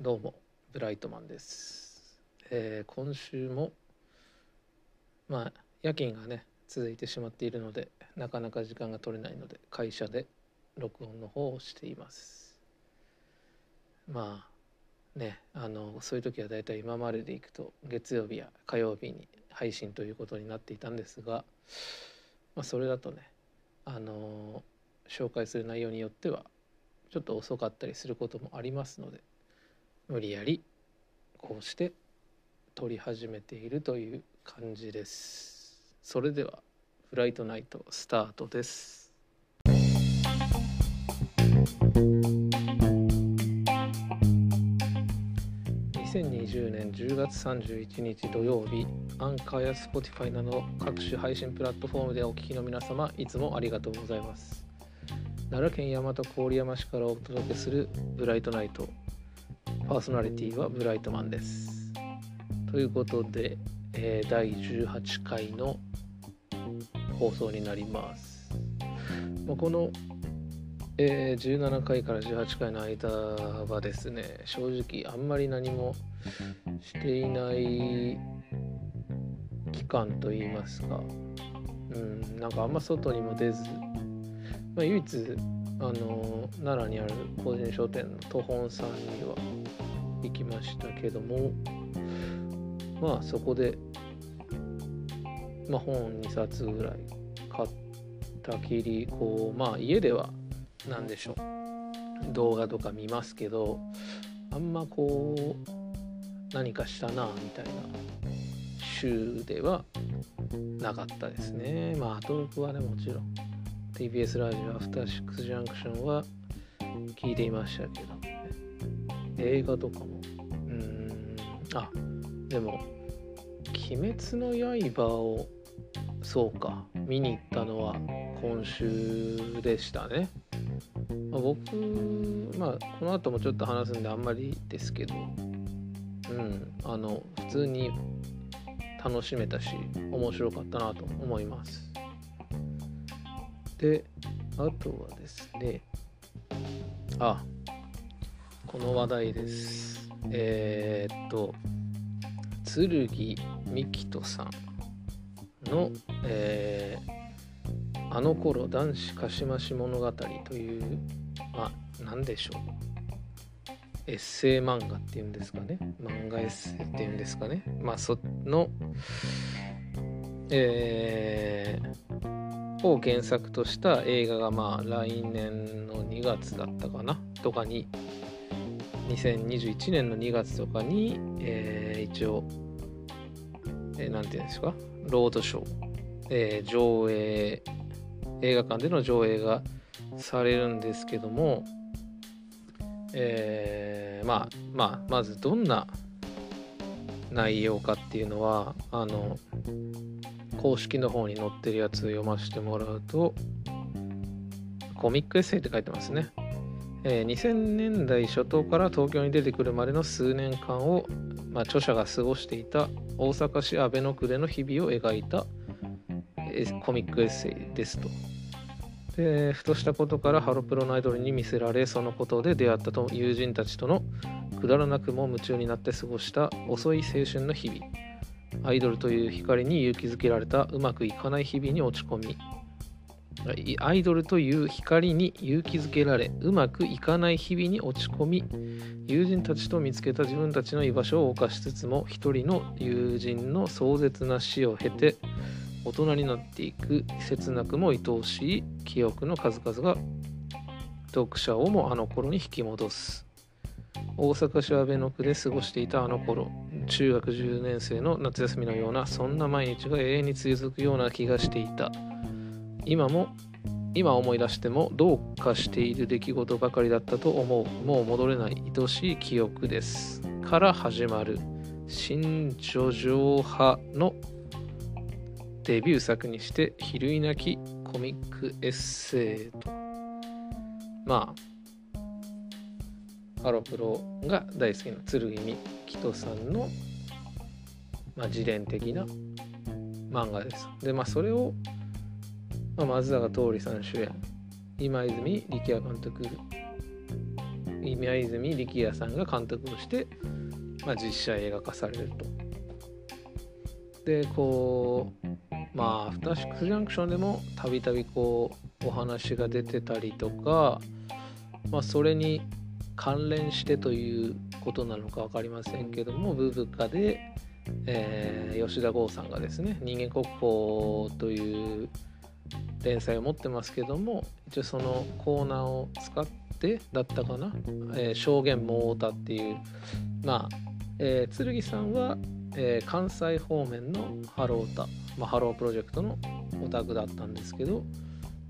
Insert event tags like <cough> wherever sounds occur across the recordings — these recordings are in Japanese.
どうもブライトマンです、えー今週もまあ夜勤がね続いてしまっているのでなかなか時間が取れないので会社で録音の方をしています。まあねあのそういう時はだいたい今まででいくと月曜日や火曜日に配信ということになっていたんですが、まあ、それだとねあの紹介する内容によってはちょっと遅かったりすることもありますので無理やりこうして撮り始めているという感じです。それではフライトナイトスタートです。2020年10月31日土曜日アンカーや Spotify など各種配信プラットフォームでお聞きの皆様いつもありがとうございます。奈良県大和郡山市からお届けするブライトナイト。パーソナリティはブライトマンです。ということで、えー第18回の放送になります、まあ、この、えー17回から18回の間はですね正直あんまり何もしていない期間といいますかうんなんかあんま外にも出ずまあ、唯一あの奈良にある個人商店の途本さんには行きましたけどもまあそこで、まあ、本2冊ぐらい買ったきりこうまあ家では何でしょう。動画とか見ますけどあんまこう何かしたなみたいな週ではなかったですね。まあアトロクはねもちろん。TBS ラジオアフターシックスジャンクションは聞いていましたけど、ね、映画とかもあでも「鬼滅の刃」をそうか見に行ったのは今週でしたね、まあ、僕まあこの後もちょっと話すんであんまりですけどうんあの普通に楽しめたし面白かったなと思います。であとはですねあこの話題です。えーっと剣美希人さんの、えーあの頃男子かしまし物語」というまあ何でしょう。エッセイ漫画っていうんですかね。漫画エッセイっていうんですかね。まあそのえーを原作とした映画がまあ来年の2月だったかな。とかに2021年の2月とかに、えー一応、えーなんていうんですか？ロードショー、えー上映映画館での上映がされるんですけども、えーまあまあまずどんな内容かっていうのはあの公式の方に載ってるやつ読ませてもらうとコミックエッセイって書いてますね、えー2000年代初頭から東京に出てくるまでの数年間を、まあ、著者が過ごしていた大阪市阿倍野区での日々を描いたえーコミックエッセイですと。でふとしたことからハロプロのアイドルに見せられそのことで出会ったと友人たちとのくだらなくも夢中になって過ごした遅い青春の日々アイドルという光に勇気づけられたうまくいかない日々に落ち込みアイドルという光に勇気づけられうまくいかない日々に落ち込み友人たちと見つけた自分たちの居場所を犯しつつも一人の友人の壮絶な死を経て大人になっていく切なくも愛おしい記憶の数々が読者をもあの頃に引き戻す。大阪市阿倍野区で過ごしていたあの頃中学10年生の夏休みのようなそんな毎日が永遠に続くような気がしていた。今も今思い出してもどうかしている出来事ばかりだったと思う。もう戻れない愛しい記憶です。から始まる。新叙情派のデビュー作にして比類なきコミックエッセイと。まあハロプロが大好きな剣美希人さんの、まあ、自伝的な漫画です。でまあそれを、まあ、松坂桃李さん主演今泉力也監督今泉力也さんが監督をして、まあ、実写映画化されると。でこうまあアフターシックスジャンクションでもたびたびこうお話が出てたりとか、まあ、それに関連してということなのか分かりませんけどもブブカで、えー、吉田剛さんがですね人間国宝という連載を持ってますけども一応そのコーナーを使ってだったかな「えー、証言も太田」っていう。まあ、えー、劔さんは、えー、関西方面のハロヲタ、まあ、ハロープロジェクトのオタクだったんですけど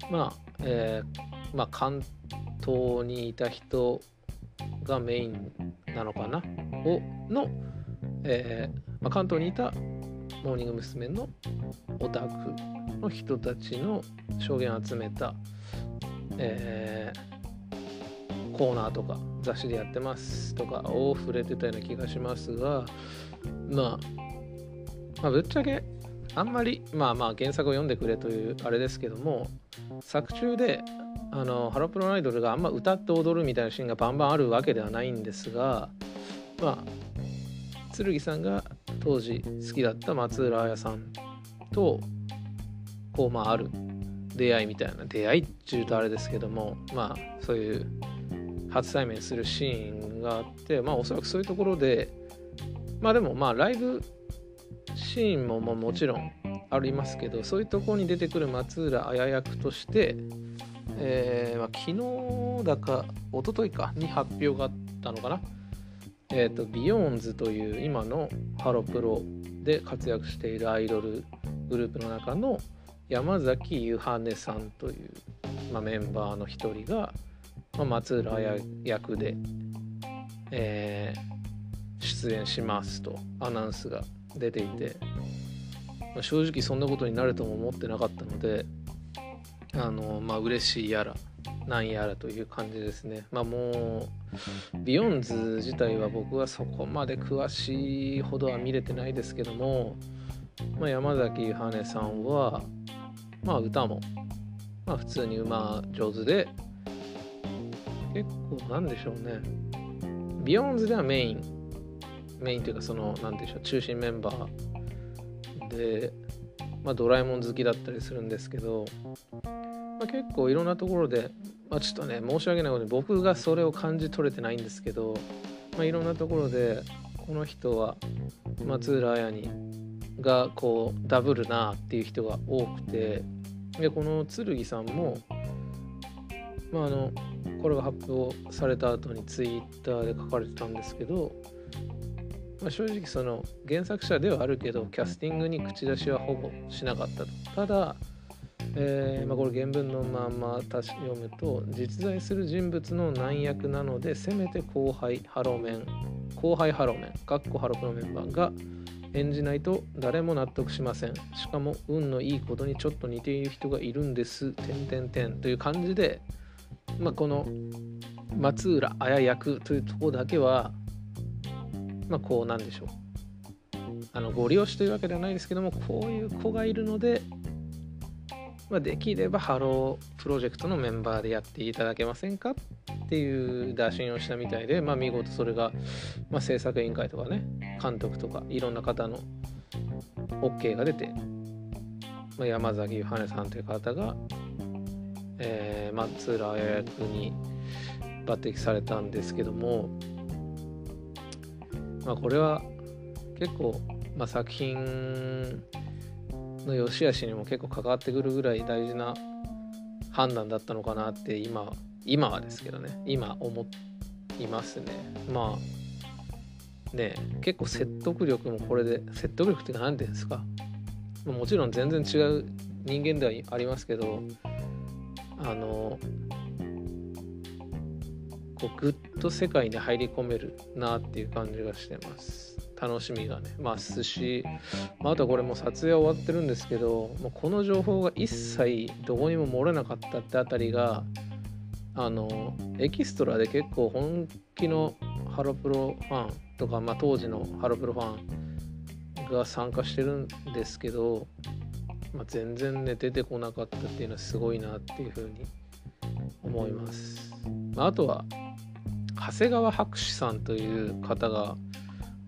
まあ、えー、まあ、関東にいた人がメインなのかな？をの、えーまあ、関東にいたモーニング娘。のオタクの人たちの証言を集めた、えー、コーナーとか雑誌でやってますとかを触れてたような気がしますが、まあ、まあぶっちゃけあんまりまあまあ原作を読んでくれというあれですけども作中であのハロプロアイドルがあんま歌って踊るみたいなシーンがバンバンあるわけではないんですがまあ剣さんが当時好きだった松浦綾さんとこうまあある出会いみたいな出会いっていうとあれですけどもまあそういう初対面するシーンがあってまあおそらくそういうところでまあでもまあライブシーンももちろんありますけどそういうところに出てくる松浦亜弥役として、えーまあ、昨日だか一昨日かに発表があったのかな。えっ、ー、と BEYOOOOONDS という今のハロプロで活躍しているアイドルグループの中の山崎ゆはねさんという、まあ、メンバーの一人が、まあ、松浦綾役で、えー、出演しますとアナウンスが出ていて、まあ、正直そんなことになるとも思ってなかったのであのまあ嬉しいやらなんやらという感じですね。まあもう BEYOOOOONDS 自体は僕はそこまで詳しいほどは見れてないですけども、まあ、山﨑夢羽さんはまあ歌も、まあ、普通にまあ上手で結構なんでしょうね。 BEYOOOOONDS ではメインメインというかその何でしょう中心メンバーで、まあ、ドラえもん好きだったりするんですけど、まあ、結構いろんなところで、まあ、ちょっとね申し訳ないことに僕がそれを感じ取れてないんですけど、まあ、いろんなところでこの人は松浦綾にがこうダブルなっていう人が多くてでこの剣さんも、まあ、あのこれが発表された後にツイッターで書かれてたんですけどまあ、正直その原作者ではあるけどキャスティングに口出しはほぼしなかったと。ただ、えー、まあ、これ原文のまま読むと実在する人物の難役なのでせめて後輩ハロメン後輩ハロメンかっこハロプロメンバーが演じないと誰も納得しません。しかも運のいいことにちょっと似ている人がいるんです。点点点という感じで、まあ、この松浦綾役というとこだけはまあこうなんでしょう。あのご利用しというわけではないですけどもこういう子がいるので、まあ、できればハロープロジェクトのメンバーでやっていただけませんかっていう打診をしたみたいで、まあ、見事それが、まあ、制作委員会とかね監督とかいろんな方の OK が出て、まあ、山崎ゆはねさんという方が、えー、松浦綾役に抜擢されたんですけどもまあ、これは結構、まあ、作品の良し悪しにも結構関わってくるぐらい大事な判断だったのかなって今今はですけどね。今思いますね。まあね結構説得力もこれで説得力っていうか何て言うんですか？もちろん全然違う人間ではありますけどあのこうぐっと世界に入り込めるなっていう感じがしてます。楽しみがねますし、まあ、あとこれも撮影は終わってるんですけどもうこの情報が一切どこにも漏れなかったってあたりがあのエキストラで結構本気のハロプロファンとか、まあ、当時のハロプロファンが参加してるんですけど、まあ、全然ね出てこなかったっていうのはすごいなっていうふうに思います。まあ、あとは長谷川博士さんという方が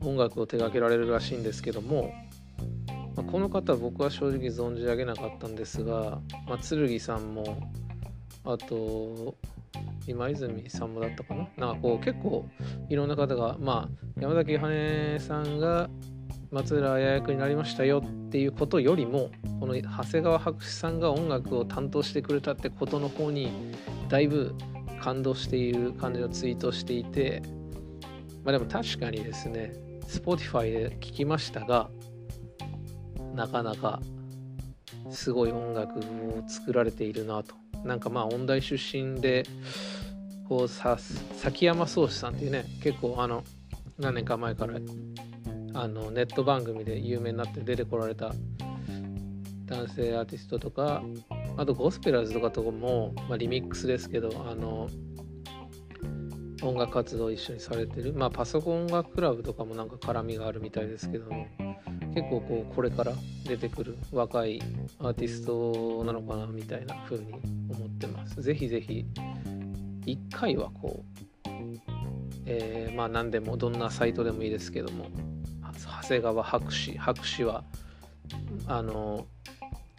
音楽を手掛けられるらしいんですけども、まあ、この方僕は正直存じ上げなかったんですが、まあ、剣さんもあと今泉さんもだったかな？なんかこう結構いろんな方がまあ山崎羽さんが松浦綾役になりましたよっていうことよりもこの長谷川博士さんが音楽を担当してくれたってことの方にだいぶ感動している感じのツイートをしていてまあでも確かにですね Spotify で聞きましたがなかなかすごい音楽を作られているなと。なんかまあ音大出身でこうさ崎山壮志さんっていうね結構あの何年か前からあのネット番組で有名になって出てこられた男性アーティストとかあとゴスペラーズとかとかも、まあ、リミックスですけどあの音楽活動一緒にされてる。まあパソコン音楽クラブとかもなんか絡みがあるみたいですけども結構こうこれから出てくる若いアーティストなのかなみたいな風に思ってます。ぜひぜひ一回はこう、えー、まあ何でもどんなサイトでもいいですけども長谷川博士博士はあの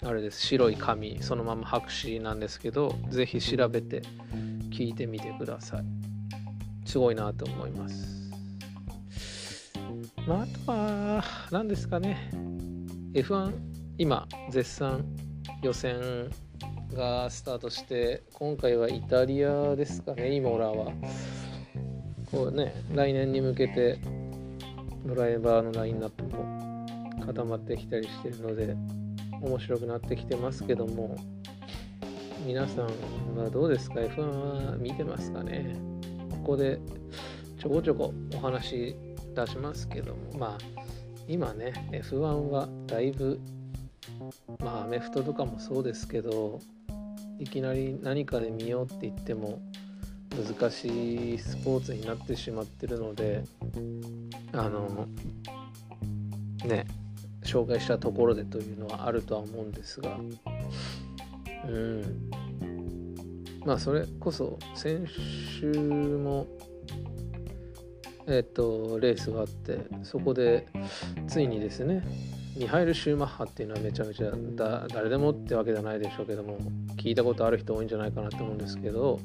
あれです。白い紙そのまま白紙なんですけど是非調べて聞いてみてください。すごいなと思います。まああとは何ですかね。F1 今絶賛予選がスタートして今回はイタリアですかねイモラは。こうね来年に向けてドライバーのラインナップも固まってきたりしてるので面白くなってきてますけども皆さんはどうですか？F1 は見てますかね？ここでちょこちょこお話出しますけども。まあ今ね F1 はだいぶまあアメフトとかもそうですけどいきなり何かで見ようって言っても難しいスポーツになってしまってるのであのね紹介したところでというのはあるとは思うんですが。うん。まあそれこそ先週もえっとレースがあってそこでついにですねミハイル・シューマッハっていうのはめちゃめちゃ誰でもってわけじゃないでしょうけども聞いたことある人多いんじゃないかなと思うんですけど、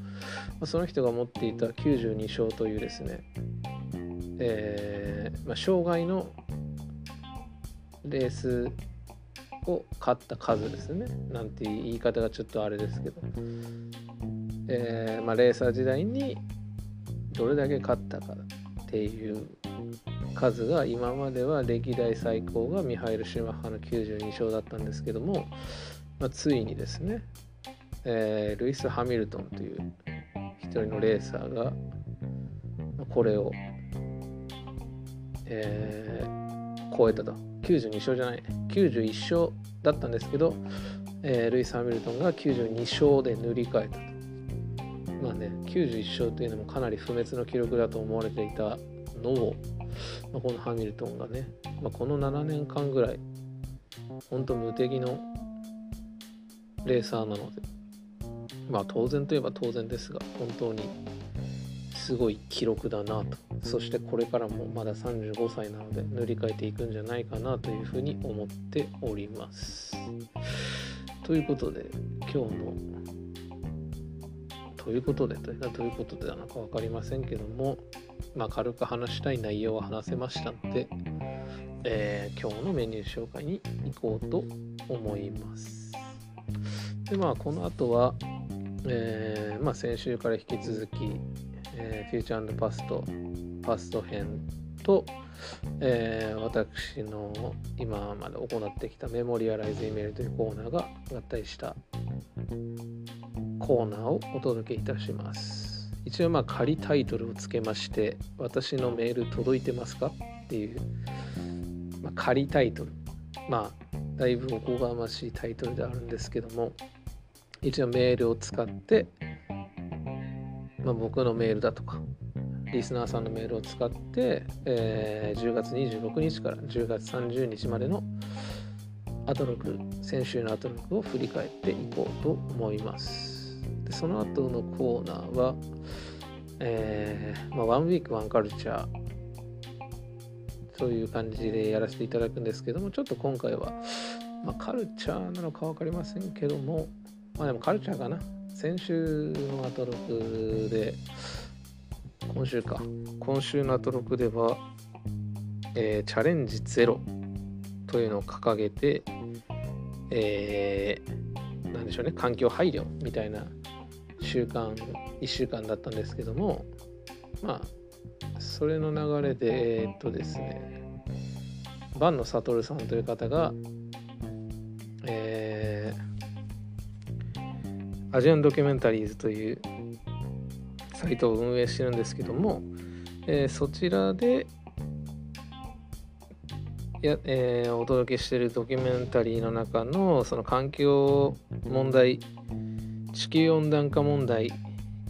まあ、その人が持っていた92勝というですね、えーまあ、障害のレースを勝った数ですね。なんて言い方がちょっとあれですけど、えーまあ、レーサー時代にどれだけ勝ったかっていう数が今までは歴代最高がミハイル・シューマッハの92勝だったんですけども、まあ、ついにですね、えー、ルイス・ハミルトンという一人のレーサーがこれを、えー、超えたと。92勝じゃない91勝だったんですけど、えー、ルイス・ハミルトンが92勝で塗り替えたと。まあね91勝というのもかなり不滅の記録だと思われていたのをまあ、このハミルトンがね、まあ、この7年間ぐらい本当無敵のレーサーなのでまあ当然といえば当然ですが本当にすごい記録だなと。そしてこれからもまだ35歳なので塗り替えていくんじゃないかなというふうに思っております。ということで今日のということでということでなのか分かりませんけどもまあ、軽く話したい内容は話せましたので、えー、今日のメニュー紹介に行こうと思います。でまあこの後は、えーまあ、先週から引き続き、えー、フューチャーパストパスト編と、えー、私の今まで行ってきたメモリアライズイメールというコーナーが合体したコーナーをお届けいたします。一応まあ仮タイトルをつけまして「私のメール届いてますか?」っていう、まあ、仮タイトルまあだいぶおこがましいタイトルであるんですけども一応メールを使って、まあ、僕のメールだとかリスナーさんのメールを使って、えー、10月26日から10月30日までのアトロク先週のアトロクを振り返っていこうと思います。でその後のコーナーは、えー、まあ、ワンウィークワンカルチャーという感じでやらせていただくんですけどもちょっと今回は、まあ、カルチャーなのか分かりませんけどもまあでもカルチャーかな。先週のアトロクで今週か。今週のアトロクでは、えー、チャレンジゼロというのを掲げて、えー、なんでしょうね。環境配慮みたいな週間1週間だったんですけどもまあそれの流れでえー、っとですね坂野悟さんという方がえー、アジアンドキュメンタリーズというサイトを運営してるんですけども、えー、そちらでや、えー、お届けしてるドキュメンタリーの中のその環境問題地球温暖化問題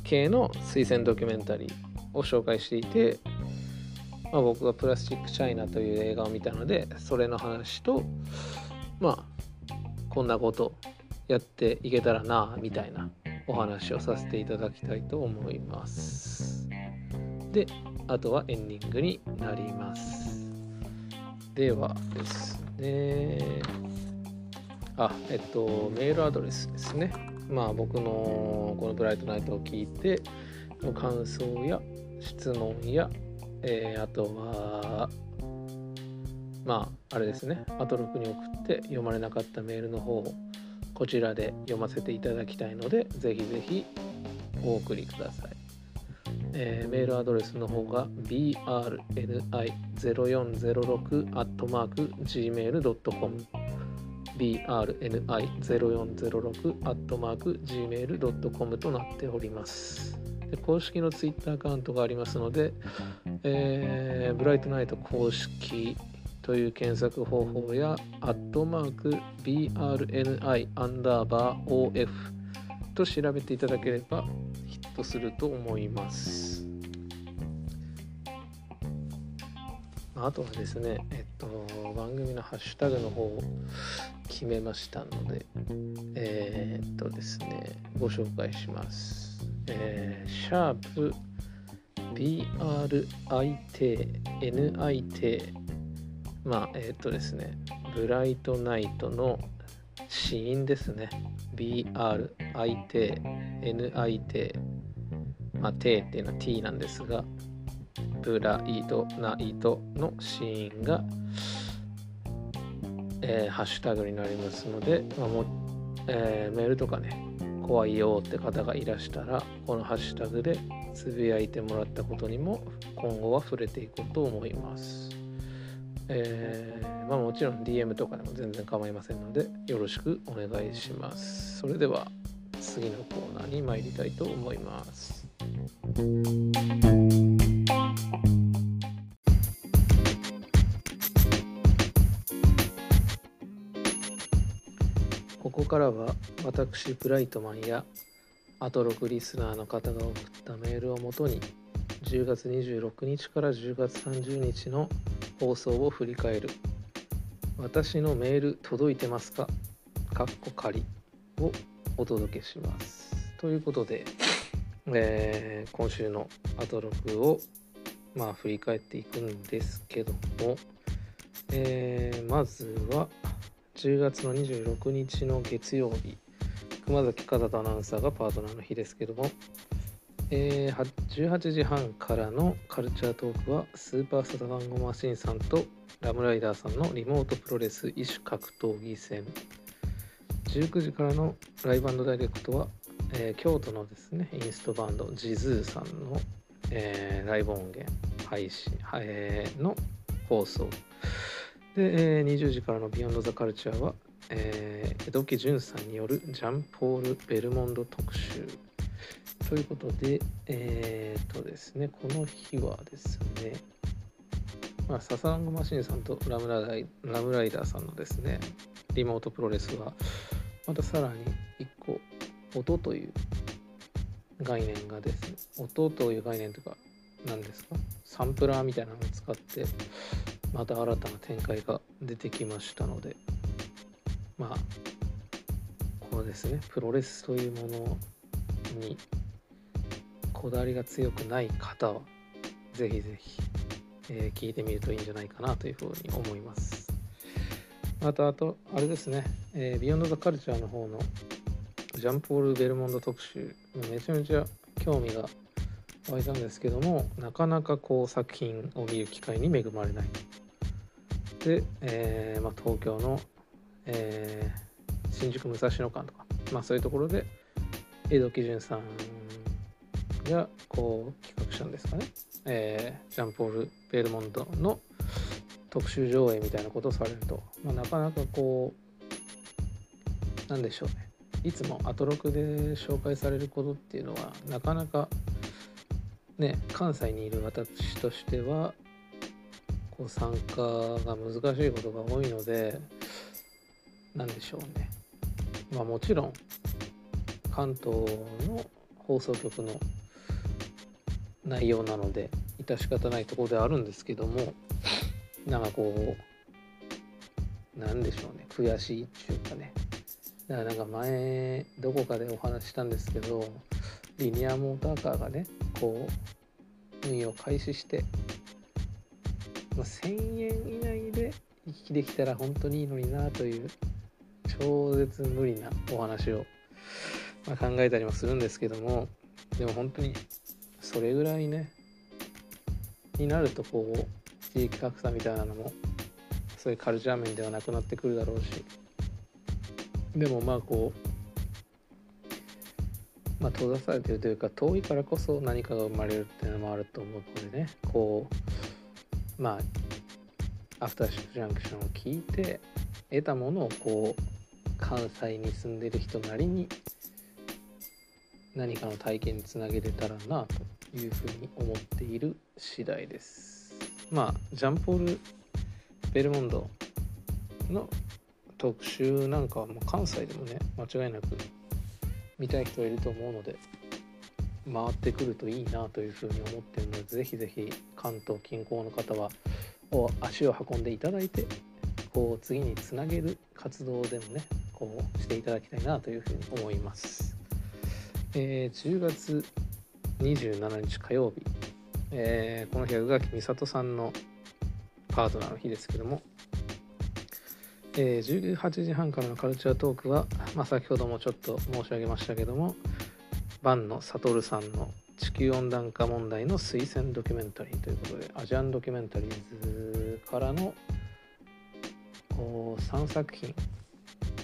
系の推薦ドキュメンタリーを紹介していて、まあ、僕が「プラスチック・チャイナ」という映画を見たのでそれの話とまあこんなことやっていけたらなみたいなお話をさせていただきたいと思います。であとはエンディングになります。ではですねあえっとメールアドレスですね。まあ僕のこのブライトナイトを聞いての感想や質問や、えー、あとはまああれですね。アトロクに送って読まれなかったメールの方をこちらで読ませていただきたいのでぜひぜひお送りください、えー、メールアドレスの方が brni0406-gmail.com brni0406-gmail.com となっておりますで公式のツイッターアカウントがありますので、えー、ブライトナイト公式という検索方法や、アットマーク BRNI アンダーバー OF と調べていただければヒットすると思います。あとはですね、えっと、番組のハッシュタグの方を決めましたので、えー、っとですね、ご紹介します。えー、シャープ BRITNIT、まあ、えー、っとですね、ブライトナイトの死因ですね。BRIT、NIT、まあ、T っていうのは T なんですが、ブライドナイトのシーンが、えー、ハッシュタグになりますので、まあもえー、メールとかね怖いよって方がいらしたらこのハッシュタグでつぶやいてもらったことにも今後は触れていこうと思います。えー、まあ、もちろん DM とかでも全然構いませんのでよろしくお願いします。それでは次のコーナーに参りたいと思います。からは私ブライトマンやアトロクリスナーの方が送ったメールをもとに10月26日から10月30日の放送を振り返る。私のメール届いてますか？かっこ仮をお届けします。ということで、えー、今週のアトロクをまあ振り返っていくんですけども、えー、まずは10月の26日の月曜日熊崎和人アナウンサーがパートナーの日ですけども、えー、18時半からのカルチャートークはスーパーサタダンゴマシンさんとラムライダーさんのリモートプロレス異種格闘技戦。19時からのライブダイレクトは、えー、京都のですねインストバンドジズーさんの、えー、ライブ音源配信、えー、の放送。で、えー、20時からのビヨンドザカルチャーは、えー、江戸木潤さんによるジャンポール・ベルモンド特集ということで、えー、とですね、この日はですね、まあ、ササンゴマシンさんとラムライラムライダーさんのですね、リモートプロレスは、またさらに1個、音という概念がですね、音という概念というか、何ですかサンプラーみたいなのを使ってまた新たな展開が出てきましたのでまあこのですねプロレスというものにこだわりが強くない方はぜひぜひ、えー、聞いてみるといいんじゃないかなというふうに思います。またあとあれですね、えー、ビヨンド・ザ・カルチャーの方のジャンポール・ベルモンド特集めちゃめちゃ興味が湧いたんですけどもなかなかこう作品を見る機会に恵まれない。で、えーまあ、東京の、えー、新宿武蔵野館とか、まあ、そういうところで江戸基準さんがこう企画したんですかね、えー、ジャンポール・ベルモンドの特集上映みたいなことをされると、まあ、なかなかこうなんでしょうね。いつもアトロクで紹介されることっていうのはなかなかね関西にいる私としては参加が難しいことが多いので何でしょうね。まあもちろん関東の放送局の内容なので致し方ないところではあるんですけどもなんかこうなんでしょうね。悔しいっていうかね。だからなんか前どこかでお話したんですけどリニアモーターカーがねこう運用開始して、まあ、1000円以内で行きできたら本当にいいのになという超絶無理なお話を、まあ、考えたりもするんですけどもでも本当にそれぐらいねになるとこう地域格差みたいなのもそういうカルチャー面ではなくなってくるだろうしでもまあこうまあ閉ざされてるというか遠いからこそ何かが生まれるっていうのもあると思うのでねこうまあアフターシックジャンクションを聞いて得たものをこう関西に住んでる人なりに何かの体験につなげれたらなというふうに思っている次第です。まあジャンポール・ベルモンドの特集なんかはもう関西でもね間違いなく見たい人はいると思うので回ってくるといいなというふうに思ってるのでぜひぜひ関東近郊の方は足を運んでいただいてこう次につなげる活動でもねこうしていただきたいなというふうに思います。えー、10月27日火曜日、えー、この日は宇垣美里さんのパートナーの日ですけどもえー、18時半からのカルチャートークは、まあ、先ほどもちょっと申し上げましたけども坂野悟さんの地球温暖化問題の推薦ドキュメンタリーということでアジアンドキュメンタリーズからの3作品、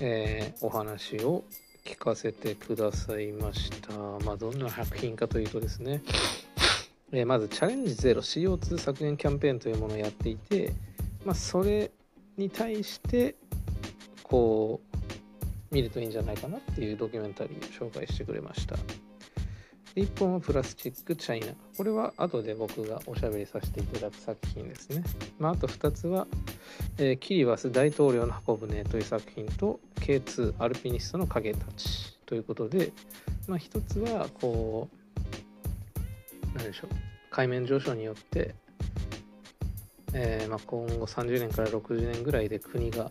えー、お話を聞かせてくださいました。まあ、どんな作品かというとですね、えー、まずチャレンジゼロ CO2 削減キャンペーンというものをやっていて、まあ、それに対してこう見るといいんじゃないかなっていうドキュメンタリーを紹介してくれました1本はプラスチックチャイナ。これは後で僕がおしゃべりさせていただく作品ですね、まあ、あと2つは、えー、キリバス大統領の箱舟という作品と K2 アルピニストの影たちということで、まあ、1つはこう何でしょう海面上昇によってえー、まあ、今後30年から60年ぐらいで国が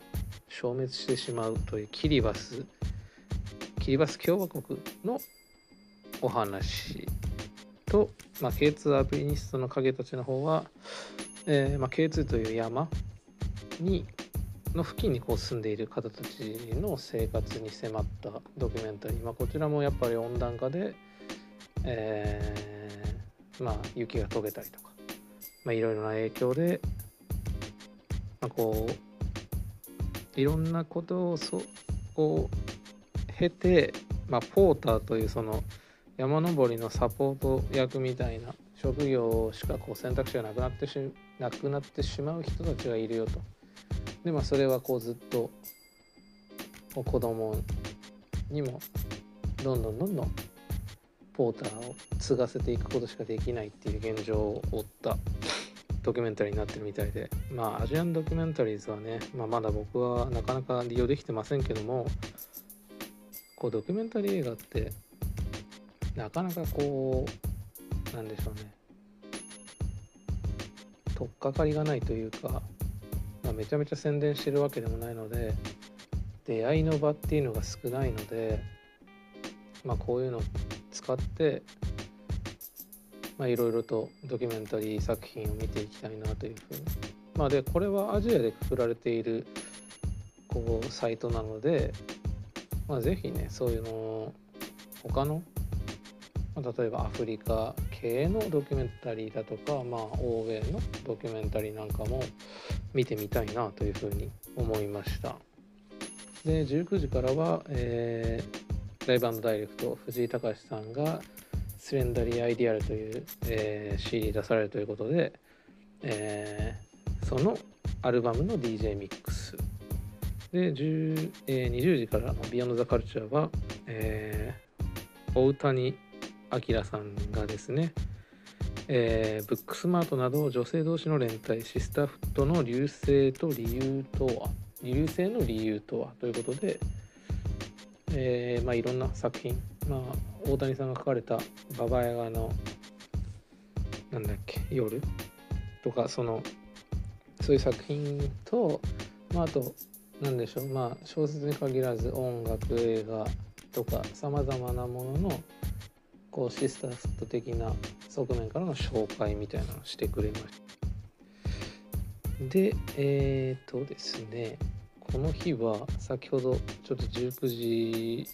消滅してしまうというキリバスキリバス共和国のお話と、まあ、K2 アプリニストの影たちの方は、えーまあ、K2 という山にの付近にこう住んでいる方たちの生活に迫ったドキュメンタリー、まあ、こちらもやっぱり温暖化で、えーまあ、雪が溶けたりとかまあ、いろいろな影響で、まあ、こういろんなことをそを経て、まあ、ポーターというその山登りのサポート役みたいな職業しかこう選択肢がなくなってしなくなってしまう人たちがいるよと。でまあそれはこうずっと子供にもどんどんどんどんポーターを継がせていくことしかできないっていう現状を負ったドキュメンタリーになってるみたいでまあアジアンドキュメンタリーズはね、まあ、まだ僕はなかなか利用できてませんけどもこうドキュメンタリー映画ってなかなかこうなんでしょうね。取っかかりがないというか、まあ、めちゃめちゃ宣伝してるわけでもないので出会いの場っていうのが少ないのでまあこういうの使ってまあいろいろとドキュメンタリー作品を見ていきたいなというふうに。まあでこれはアジアでくくられているこうサイトなのでまあぜひねそういうのを他のま、例えばアフリカ系のドキュメンタリーだとか、まあ、欧米のドキュメンタリーなんかも見てみたいなというふうに思いました。で19時からは、えー、ライブダイレクト藤井隆さんが「スレンダリー・アイディアル」という、えー、CD 出されるということで、えー、そのアルバムの DJ ミックス。で、えー、20時からの「ビヨンド・ザ・カルチャーは」えー、大谷明さんがですね、えー、ブックスマートなど女性同士の連帯シスターフットの流星と理由とは流星の理由とはということで、えー、まあいろんな作品まあ大谷さんが書かれた「ババヤガのなんだっけ夜」とかそのそういう作品と、まあ、あと何でしょうまあ小説に限らず音楽映画とかさまざまなもののこうシスターフト的な側面からの紹介みたいなのをしてくれました。でえっ、ー、とですねこの日は先ほどちょっと19時、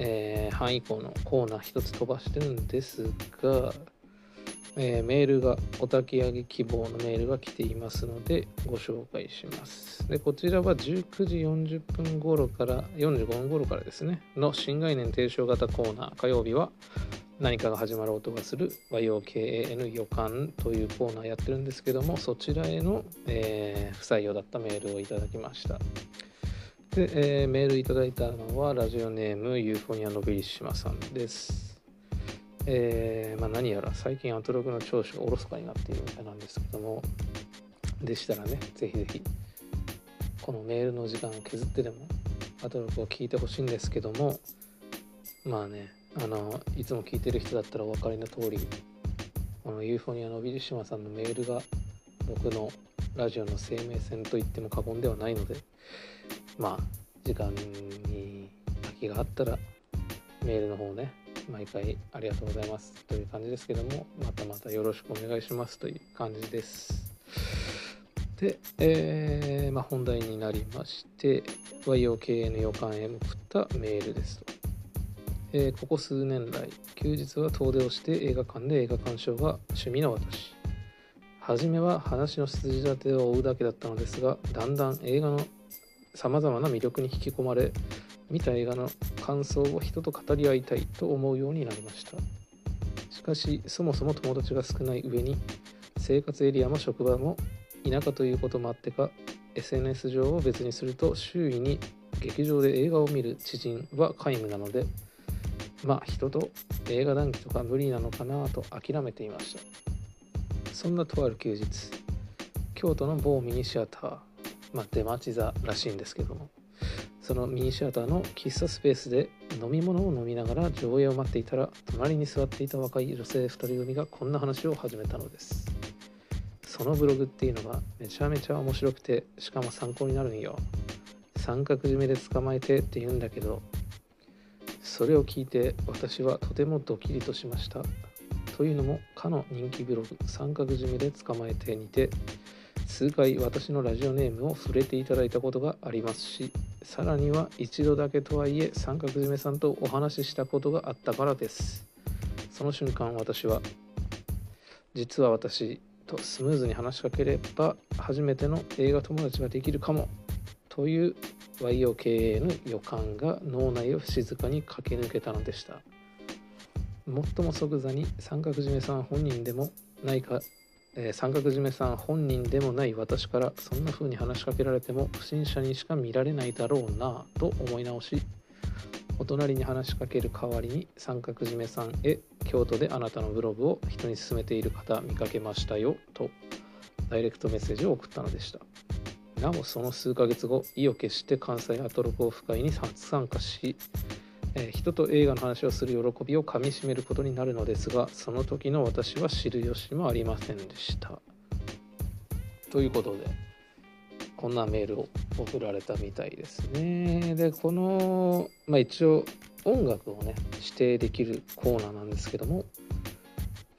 えー、半以降のコーナー一つ飛ばしてるんですがえー、メールがお焚き上げ希望のメールが来ていますのでご紹介します。でこちらは19時40分頃から45分頃からですね。の新概念提唱型コーナー。火曜日は何かが始まる音がする YOKAN 予感というコーナーやってるんですけどもそちらへの、えー、不採用だったメールをいただきました。で、えー、メールいただいたのはラジオネームユーフォニアのビリシマさんです。えー、まあ、何やら最近アトロクの聴取がおろそかになっているみたいなんですけどもでしたらねぜひぜひこのメールの時間を削ってでもアトロクを聞いてほしいんですけどもまあねあのいつも聞いてる人だったらお分かりの通りこのユーフォニアのビリシマさんのメールが僕のラジオの生命線と言っても過言ではないのでまあ時間に空きがあったらメールの方ね毎回ありがとうございます。という感じですけどもまたまたよろしくお願いしますという感じです。で、えー、まあ、本題になりまして YOKN 予感へ送ったメールですと、えー、ここ数年来休日は遠出をして映画館で映画鑑賞が趣味の私。初めは話の筋立てを追うだけだったのですがだんだん映画のさまざまな魅力に引き込まれ見た映画の感想を人と語り合いたいと思うようになりました。しかしそもそも友達が少ない上に生活エリアも職場も田舎ということもあってか SNS 上を別にすると周囲に劇場で映画を見る知人は皆無なのでまあ人と映画談義とか無理なのかなと諦めていました。そんなとある休日京都の某ミニシアターまあ出待ち座らしいんですけども。そのミニシアターの喫茶スペースで飲み物を飲みながら上映を待っていたら隣に座っていた若い女性2人組がこんな話を始めたのです。そのブログっていうのがめちゃめちゃ面白くてしかも参考になるんよ。三角締めで捕まえてって言うんだけどそれを聞いて私はとてもドキリとしました。というのもかの人気ブログ三角締めで捕まえてにて数回私のラジオネームを触れていただいたことがありますしさらには一度だけとはいえ三角締めさんとお話ししたことがあったからです。その瞬間私は実は私とスムーズに話しかければ初めての映画友達ができるかもという YOKA の予感が脳内を静かに駆け抜けたのでした。最も即座に三角締めさん本人でもないかえー、三角締めさん本人でもない私からそんな風に話しかけられても不審者にしか見られないだろうなと思い直しお隣に話しかける代わりに三角締めさんへ京都であなたのブログを人に勧めている方見かけましたよと。ダイレクトメッセージを送ったのでした。なおその数ヶ月後意を決して関西アトロクオフ会に初参加しえ、人と映画の話をする喜びをかみしめることになるのですがその時の私は知る由もありませんでした。ということでこんなメールを送られたみたいですね。でこのまあ一応音楽をね指定できるコーナーなんですけども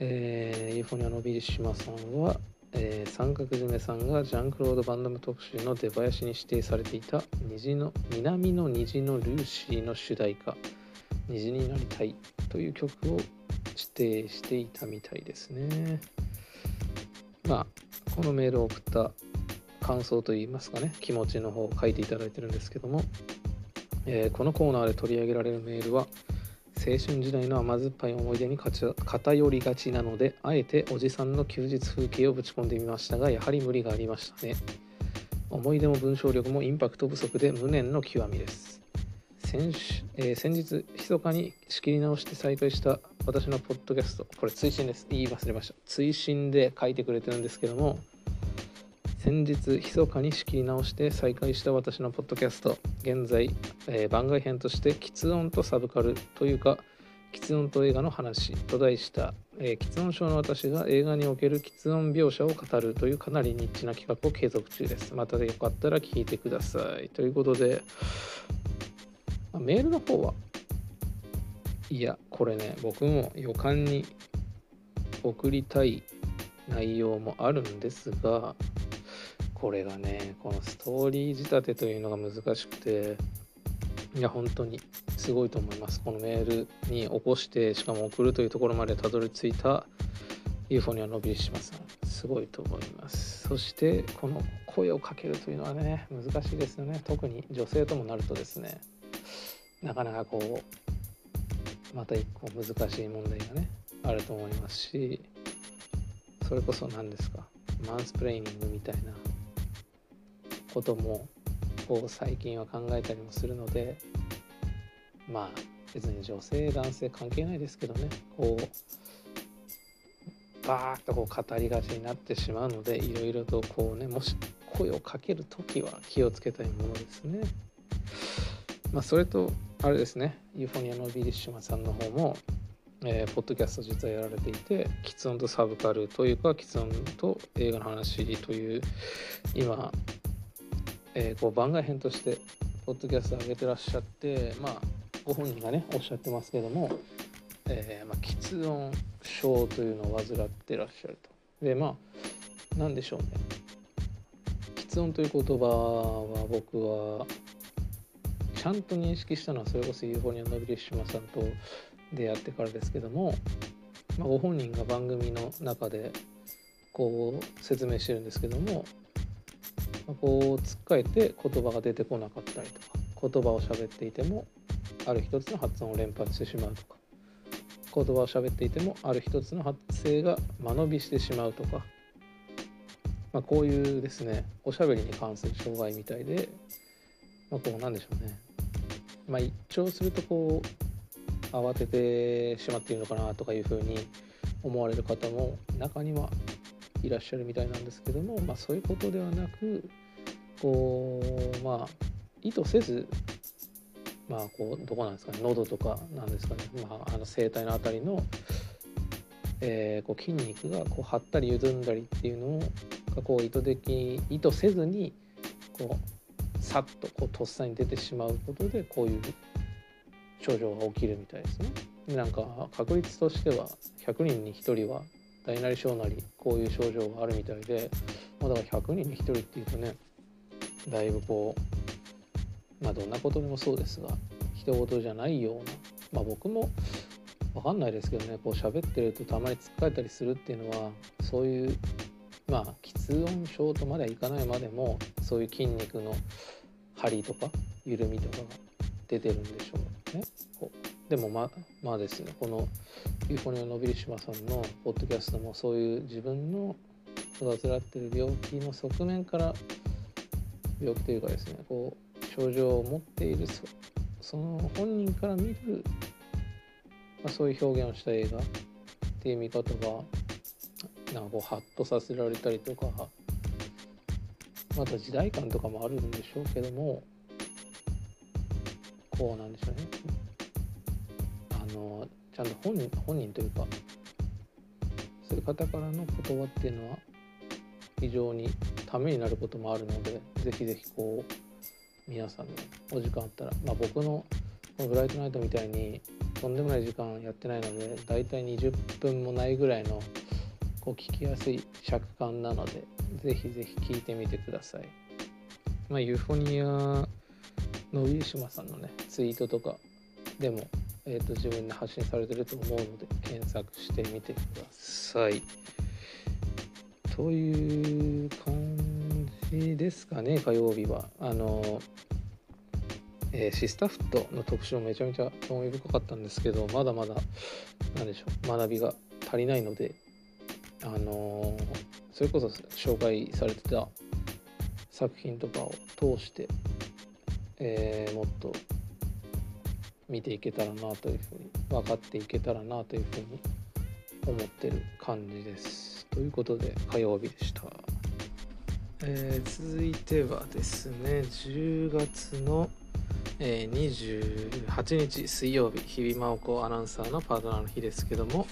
えー、ユーフォニアのビリシマさんは、えー、三角締めさんがジャンクロード・バンダム特集の出囃子に指定されていた虹の南の虹のルーシーの主題歌「虹になりたい」という曲を指定していたみたいですね。まあこのメールを送った感想といいますかね気持ちの方を書いていただいてるんですけども、えー、このコーナーで取り上げられるメールは青春時代の甘酸っぱい思い出に偏りがちなのであえておじさんの休日風景をぶち込んでみましたがやはり無理がありましたね。思い出も文章力もインパクト不足で無念の極みです。先,、えー、先日密かに仕切り直して再開した私のポッドキャスト。これ追伸です。言い忘れました。追伸で書いてくれてるんですけども先日密かに仕切り直して再開した私のポッドキャスト現在、えー、番外編として「喫音とサブカル」というか「喫音と映画の話」と題した、えー、喫音症の私が映画における喫音描写を語るというかなりニッチな企画を継続中です。またよかったら聞いてください。ということでメールの方はいやこれね僕も予感に送りたい内容もあるんですがこれがねこのストーリー仕立てというのが難しくていや本当にすごいと思います。このメールに起こしてしかも送るというところまでたどり着いたユーフォニアのビリシマさんすごいと思います。そしてこの声をかけるというのはね難しいですよね。特に女性ともなるとですねなかなかこうまた一個難しい問題がねあると思いますしそれこそ何ですかマンスプレーニングみたいなこともこう最近は考えたりもするのでまあ別に女性男性関係ないですけどねこうバーッとこう語りがちになってしまうのでいろいろとこうねもし声をかける時は気をつけたいものですね。まあ、それとあれですねユーフォニアのビリッシュマンさんの方も、えー、ポッドキャスト実はやられていて「キツ音とサブカル」というか「キツ音と映画の話」という今えー、こう番外編としてポッドキャスト上げてらっしゃってまあご本人がねおっしゃってますけども、えー、まあ、喫音症というのを患ってらっしゃると。でまあ何でしょうね喫音という言葉は僕はちゃんと認識したのはそれこそユーフォニアのビリッシマさんと出会ってからですけども、まあ、ご本人が番組の中でこう説明してるんですけどもこうつっかえて言葉が出てこなかったりとか言葉を喋っていてもある一つの発音を連発してしまうとか言葉を喋っていてもある一つの発声が間延びしてしまうとか、まあ、こういうですねおしゃべりに関する障害みたいで、まあ、こうなんでしょうね。まあ一聴するとこう慌ててしまっているのかなとかいうふうに思われる方も中にはいらっしゃるみたいなんですけども、まあ、そういうことではなくこうまあ意図せずまあこうどこなんですかね喉とかなんですかね、まあ、あの声帯の辺りの、えー、こう筋肉がこう張ったり緩んだりっていうのをこう意図的意図せずにこうさっとこうとっさに出てしまうことでこういう症状が起きるみたいですね。なんか確率としては100人に1人は大なり小なりこういう症状があるみたいで、まあ、だから100人に1人っていうとねだいぶこうまあどんなことでもそうですが人事じゃないようなまあ僕も分かんないですけどねこう喋ってるとたまにつっかえたりするっていうのはそういうまあ吃音症とまではいかないまでもそういう筋肉の張りとか緩みとかが出てるんでしょうね。でもままあですねこのユーフォニア・ノビリシマさんのポッドキャストもそういう自分の患ってる病気の側面から病気というかですねこう症状を持っているその本人から見る、まあ、そういう表現をした映画っていう見方がなんかこうハッとさせられたりとかまた時代感とかもあるんでしょうけどもこうなんでしょうね。のちゃんと本人本人というかそういう方からの言葉っていうのは非常にためになることもあるのでぜひぜひこう皆さんねお時間あったらまあ僕のこのブライトナイトみたいにとんでもない時間やってないのでだいたい20分もないぐらいのこう聞きやすい尺感なのでぜひぜひ聞いてみてください。まあ、ユーフォニアの上島さんのねツイートとかでも、えーと、自分で発信されてると思うので検索してみてください。という感じですかね火曜日は。あのえー、シスタフットの特集もめちゃめちゃ興味深かったんですけどまだまだ何でしょう学びが足りないのであのー、それこそ紹介されてた作品とかを通して、えー、もっと見ていけたらなというふうに分かっていけたらなというふうに思ってる感じです。ということで火曜日でした。えー、続いてはですね10月の、えー、28日水曜日日比真央子アナウンサーのパートナーの日ですけども、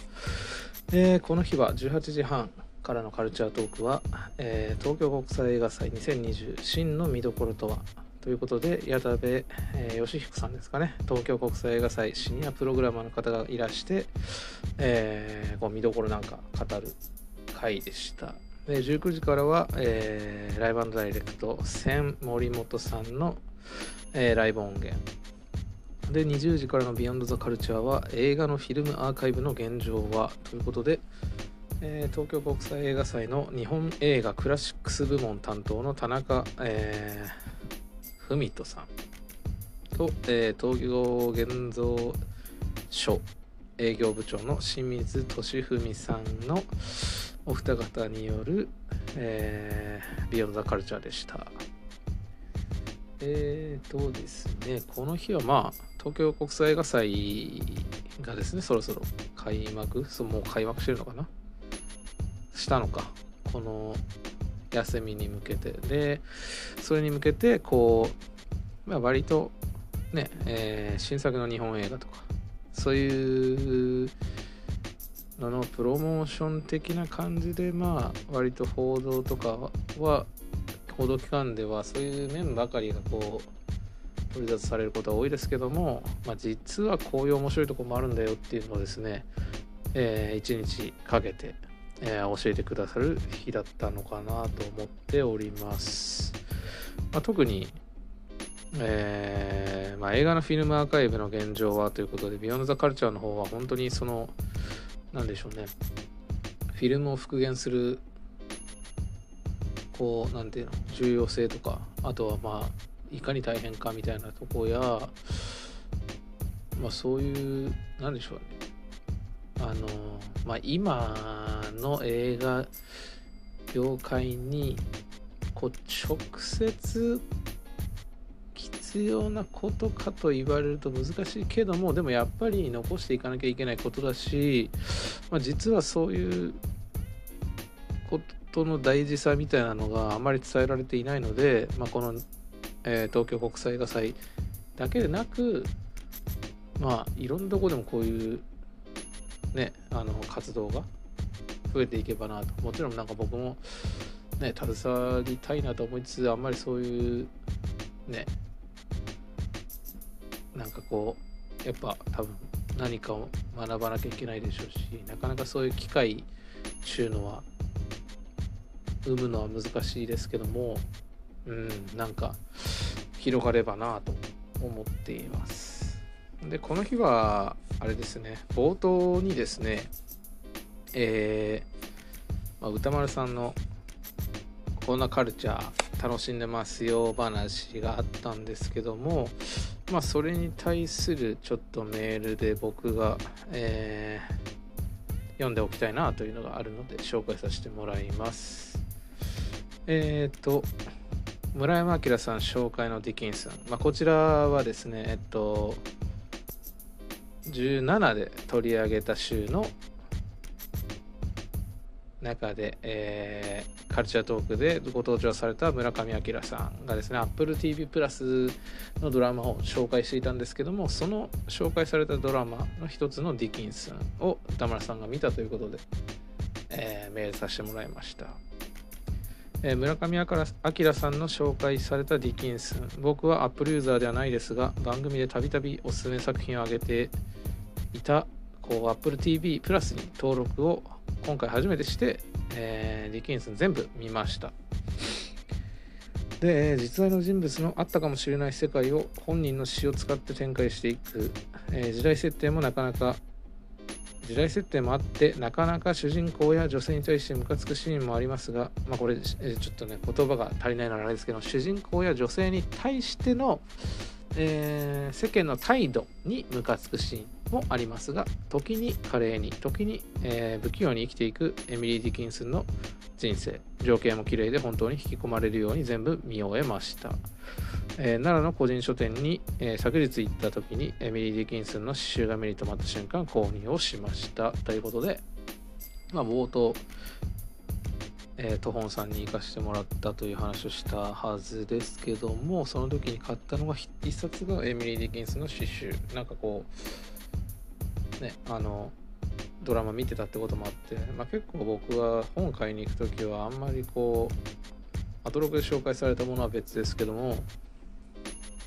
えー、この日は18時半からのカルチャートークは、え、東京国際映画祭2020真の見どころとはということで矢田部、えー、義彦さんですかね。東京国際映画祭シニアプログラマーの方がいらして、えー、こう見どころなんか語る回でした。で19時からは、えー、ライブダイレクト千森本さんの、えー、ライブ音源。で20時からの「ビヨンド・ザ・カルチャーは映画のフィルムアーカイブの現状はということで、えー、東京国際映画祭の日本映画クラシックス部門担当の田中、えー、文人さんと、えー、東京現像所営業部長の清水俊文さんのお二方による、えー、ビヨンド・ザ・カルチャーでした。えーとですね、この日はまあ、東京国際映画祭がですね、そろそろ開幕、そもう開幕してるのかな？したのか。この休みに向けて。でそれに向けてこう、まあ、割とね、えー、新作の日本映画とかそういうののプロモーション的な感じでまあ割と報道とかは報道機関ではそういう面ばかりがこう取り沙汰されることは多いですけども、まあ、実はこういう面白いとこもあるんだよっていうのをですね、えー、1日かけてえー、教えてくださる日だったのかなと思っております。まあ、特に、えーまあ、映画のフィルムアーカイブの現状はということで、ビヨンド・ザ・カルチャーの方は本当にその、なんでしょうね、フィルムを復元する、こう、なんていうの、重要性とか、あとはまあ、いかに大変かみたいなとこや、まあそういう、なんでしょうね、あの、まあ、今の映画業界にこう直接必要なことかと言われると難しいけどもでもやっぱり残していかなきゃいけないことだし、まあ、実はそういうことの大事さみたいなのがあまり伝えられていないので、まあ、この、えー、東京国際映画祭だけでなくまあいろんなとこでもこういうねあの活動が増えていけばなと。もちろんなんか僕もね携わりたいなと思いつつあんまりそういうねなんかこうやっぱ多分何かを学ばなきゃいけないでしょうしなかなかそういう機会ちゅうのは生むのは難しいですけどもうんなんか広がればなと思っています。でこの日はあれですね。冒頭にですねえー、まあ、歌丸さんのこんなカルチャー楽しんでますよ話があったんですけどもまあそれに対するちょっとメールで僕が、えー、読んでおきたいなというのがあるので紹介させてもらいます。えっ、ー、と村山明さん紹介のディキンスン、まあ、こちらはですねえっと17で取り上げた週の中で、えー、カルチャートークでご登場された村上明さんがですね Apple TV プラスのドラマを紹介していたんですけどもその紹介されたドラマの一つのディキンスンを田村さんが見たということで、えー、メールさせてもらいました、えー、村上明さんの紹介されたディキンス。ン僕は Apple ユーザーではないですが番組でたびたびおすすめ作品を挙げていたこう Apple TV プラスに登録を今回初めてして、えー、ディキンスン全部見ました。で実在の人物のあったかもしれない世界を本人の詩を使って展開していく、えー、時代設定もなかなか時代設定もあってなかなか主人公や女性に対してムカつくシーンもありますが、まあ、これ、ちょっとね言葉が足りないならあれですけど主人公や女性に対しての、えー、世間の態度にムカつくシーンもありますが時に華麗に時に、えー、不器用に生きていくエミリー・ディキンスンの人生情景も綺麗で本当に引き込まれるように全部見終えました、えー、奈良の個人書店に、えー、昨日行った時にエミリー・ディキンスンの詩集が目に留まった瞬間購入をしました。ということで、まあ、冒頭えー、トホンさんに行かしてもらったという話をしたはずですけどもその時に買ったのが一冊がエミリー・ディキンスの詩集なんかこうねあのドラマ見てたってこともあって、まあ、結構僕は本買いに行く時はあんまりこうアトログで紹介されたものは別ですけども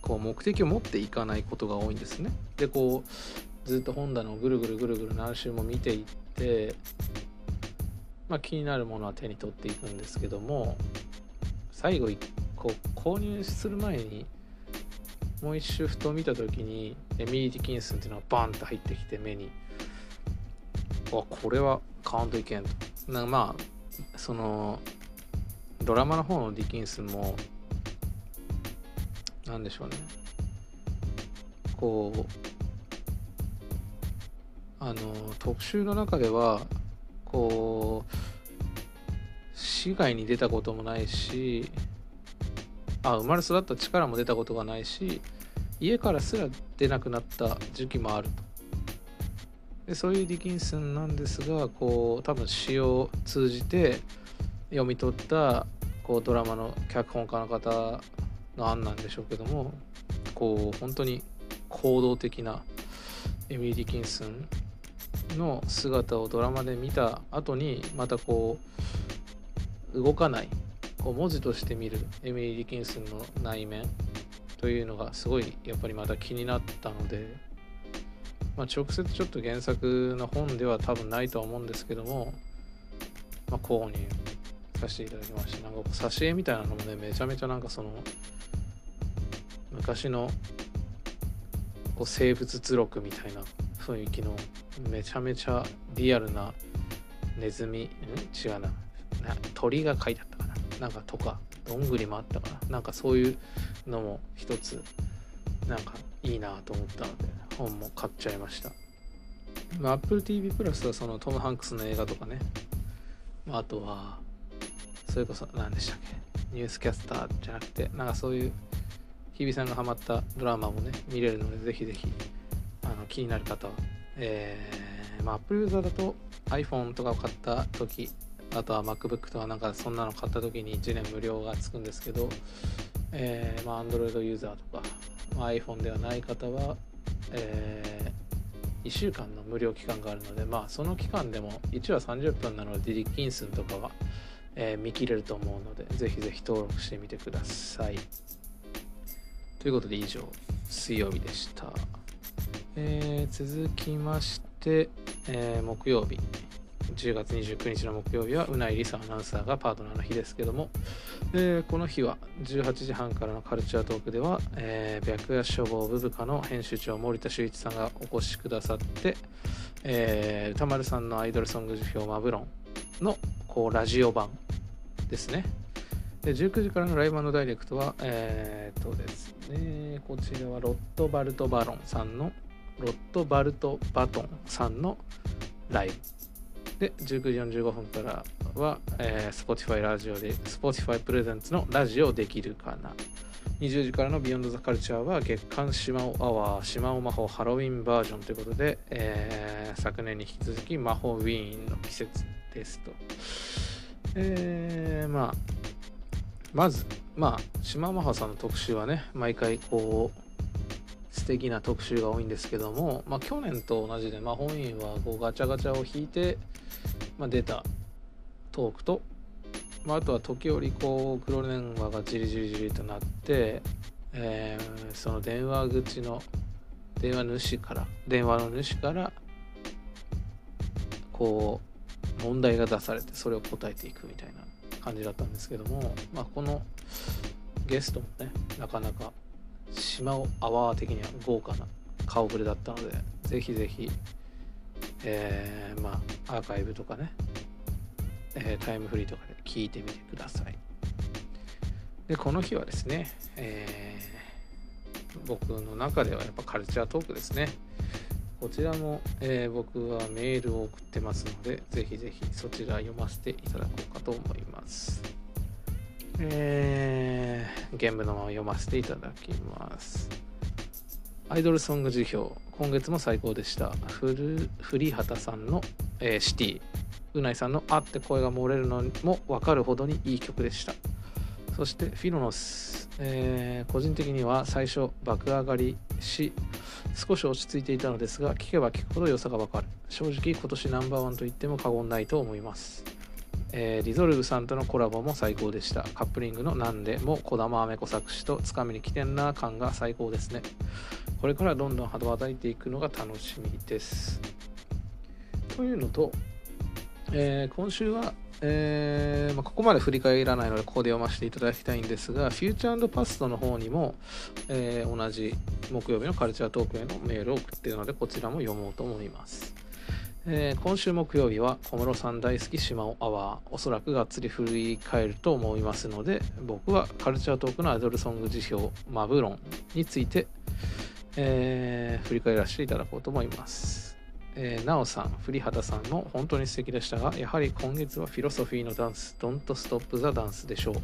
こう目的を持っていかないことが多いんですね。でこうずっと本棚をぐるぐるぐるぐる何周も見ていって、まあ、気になるものは手に取っていくんですけども最後こう購入する前にもう一周ふと見た時にエミリー・ディキンスンっていうのがバンと入ってきて目にあこれは買わんといけんと。なまあそのドラマの方のディキンスンもなんでしょうね。こうあの特集の中ではこう市外に出たこともないしあ生まれ育った力も出たことがないし家からすら出なくなった時期もあると。でそういうディキンスンなんですがこう多分詩を通じて読み取ったこうドラマの脚本家の方の案なんでしょうけどもこう本当に行動的なエミリー・ディキンスンの姿をドラマで見た後にまたこう動かないこう文字として見るエミリー・ディキンスンの内面というのがすごいやっぱりまた気になったのでまあ、直接ちょっと原作の本では多分ないとは思うんですけども、まあ、購入させていただきました。なんか挿絵みたいなのもねめちゃめちゃなんかその昔のこう生物図録みたいな雰囲気のめちゃめちゃリアルなネズミ。ん？違うな。鳥が書いてあったかな。なんかとかどんぐりもあったかな。なんかそういうのも一つなんかいいなと思ったので本も買っちゃいました。まあ、Apple TV プラスはそのトム・ハンクスの映画とかね、まあ、あとは、それこそ何でしたっけ、ニュースキャスターじゃなくて、なんかそういう日比さんがハマったドラマもね、見れるので、ぜひぜひあの気になる方は、えー、まあ、Apple ユーザーだと iPhone とかを買った時あとは MacBook とかなんかそんなの買った時に1年無料がつくんですけど、えー、まあ Android ユーザーとか、まあ、iPhone ではない方はえー、1週間の無料期間があるので、まあ、その期間でも1話30分なので、ディリキンスンとかは、えー、見切れると思うので、ぜひぜひ登録してみてください。ということで以上、水曜日でした。えー、続きまして、えー、木曜日。10月29日の木曜日はうないりさアナウンサーがパートナーの日ですけども、えー、この日は18時半からのカルチャートークでは、えー、白夜書房ブブカの編集長森田修一さんがお越しくださって、えー、歌丸さんのアイドルソング辞表マブロンのこうラジオ版ですねで19時からのライブダイレクトはえー、っとですねこちらはロットバルト・バロンさんのロットバルト・バトンさんのライブで、19時45分からは、えー、Spotify ラジオで、Spotify プレゼンツのラジオできるかな。20時からのビヨンドザカルチャーは月刊島尾アワー島尾魔法ハロウィンバージョンということで、えー、昨年に引き続き魔法ウィーンの季節ですと。えー、まあ、まず、まあ、島マハさんの特集はね、毎回こう、素敵な特集が多いんですけども、まあ、去年と同じで、まあ、本院はこうガチャガチャを引いて、まあ、出たトークと、まあ、あとは時折こう黒電話がじりじりじりとなって、えー、その電話口の電話主から電話の主からこう問題が出されてそれを答えていくみたいな感じだったんですけども、まあ、このゲストもねなかなか島尾アワー的には豪華な顔ぶれだったのでぜひぜひ、えー、まあアーカイブとかね、えー、タイムフリーとかで聞いてみてくださいでこの日はですね、えー、僕の中ではやっぱカルチャートークですねこちらも、えー、僕はメールを送ってますので、ぜひぜひそちら読ませていただこうかと思います。え、ゲームのまま読ませていただきます。アイドルソング辞表、今月も最高でした。フルリハタさんの、えー、シティ、うないさんのあって声が漏れるのも分かるほどにいい曲でした。そしてフィロノス、えー、個人的には最初爆上がりし少し落ち着いていたのですが聞けば聞くほど良さがわかる正直今年ナンバーワンと言っても過言ないと思いますえー、リゾルブさんとのコラボも最高でした。カップリングの「なんで」も児玉アメ子作詞とつかみに来てんな感が最高ですね。これからどんどん羽ばたいていくのが楽しみです。というのと、えー、今週はえーまあ、ここまで振り返らないのでここで読ませていただきたいんですが、フューチャーパストの方にも、えー、同じ木曜日のカルチャートークへのメールを送っているので、こちらも読もうと思います。えー、今週木曜日は小室さん大好き島尾アワー、おそらくがっつり振り返ると思いますので、僕はカルチャートークのアイドルソング辞表、マブロンについて、えー、振り返らせていただこうと思います。えー、なおさん、栗畑さんも本当に素敵でしたが、やはり今月はフィロソフィーのダンス、Don't Stop the Dance でしょう。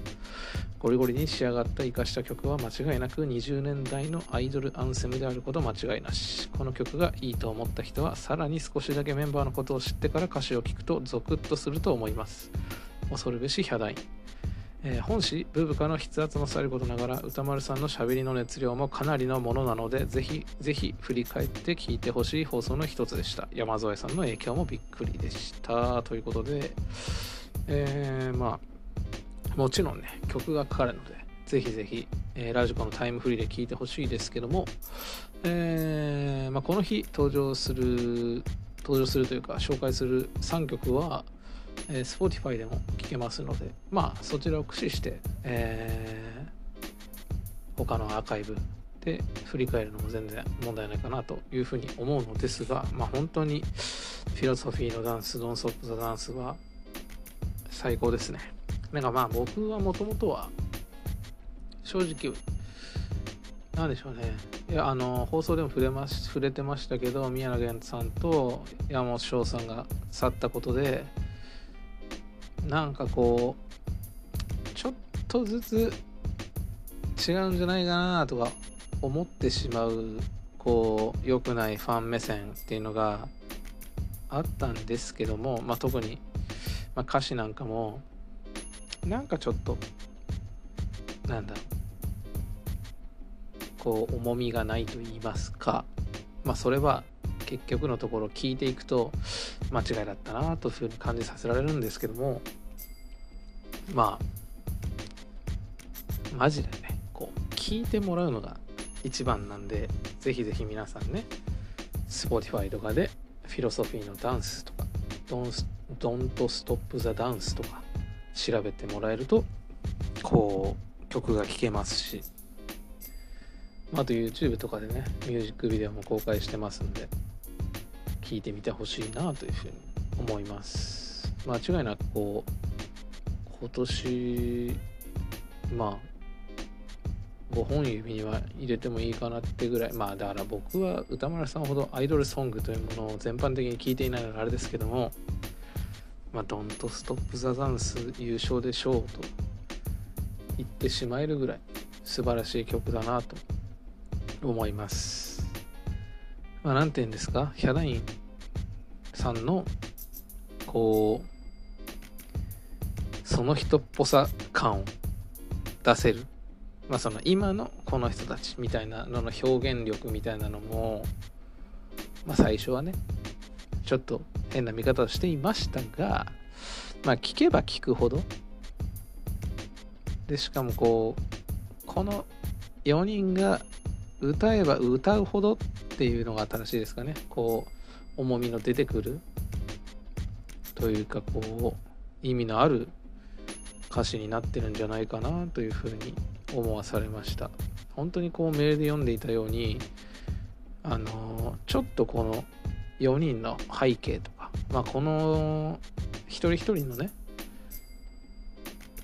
ゴリゴリに仕上がった生かした曲は間違いなく20年代のアイドルアンセムであること間違いなし。この曲がいいと思った人は、さらに少しだけメンバーのことを知ってから歌詞を聴くとゾクッとすると思います。恐るべしヒャダイン。えー、本誌ブブカの筆圧もさることながら歌丸さんのしゃべりの熱量もかなりのものなのでぜひぜひ振り返って聞いてほしい放送の一つでした。山添さんの影響もびっくりでした。ということで、えー、まあもちろんね曲がかかるのでぜひぜひ、えー、ラジコのタイムフリーで聴いてほしいですけども、えーまあ、この日登場する登場するというか紹介する3曲はえー、Spotify でも聞けますので、まあ、そちらを駆使して、えー、他のアーカイブで振り返るのも全然問題ないかなというふうに思うのですが、まあ、本当にフィロソフィーのダンス、ドンソップ・ザ・ダンスは最高ですね。なんかまあ僕はもともとは正直なんでしょうね。いや、あの、放送でも触れまし触れてましたけど、宮野源さんと山本翔さんが去ったことで、なんかこうちょっとずつ違うんじゃないかなとか思ってしまうこう良くないファン目線っていうのがあったんですけども、まあ、特に、まあ、歌詞なんかもなんかちょっとなんだろうこう重みがないと言いますかまあそれは結局のところ聞いていくと間違いだったなというふうに感じさせられるんですけどもまあマジでねこう聞いてもらうのが一番なんでぜひぜひ皆さんね Spotify とかでフィロソフィーのダンスとか Don't, Stop the Dance とか調べてもらえるとこう曲が聴けますし。あと YouTube とかでねミュージックビデオも公開してますんで聞いてみてほしいなというふうに思います。間違いなくこう今年まあ5本指には入れてもいいかなってぐらい。まあだから僕は歌丸さんほどアイドルソングというものを全般的に聞いていないのであれですけどもまあドントストップザダンス優勝でしょうと言ってしまえるぐらい素晴らしい曲だなと思います。まあ何て言うんですか？ヒャダインさんのこうその人っぽさ感を出せる、まあ、その今のこの人たちみたいなのの表現力みたいなのも、まあ、最初はねちょっと変な見方をしていましたが、まあ、聞けば聞くほど。でしかもこうこの4人が歌えば歌うほどっていうのが正しいですかね。こう重みの出てくるというかこう意味のある歌詞になってるんじゃないかなというふうに思わされました。本当にこうメールで読んでいたようにあのちょっとこの4人の背景とかまあこの一人一人のね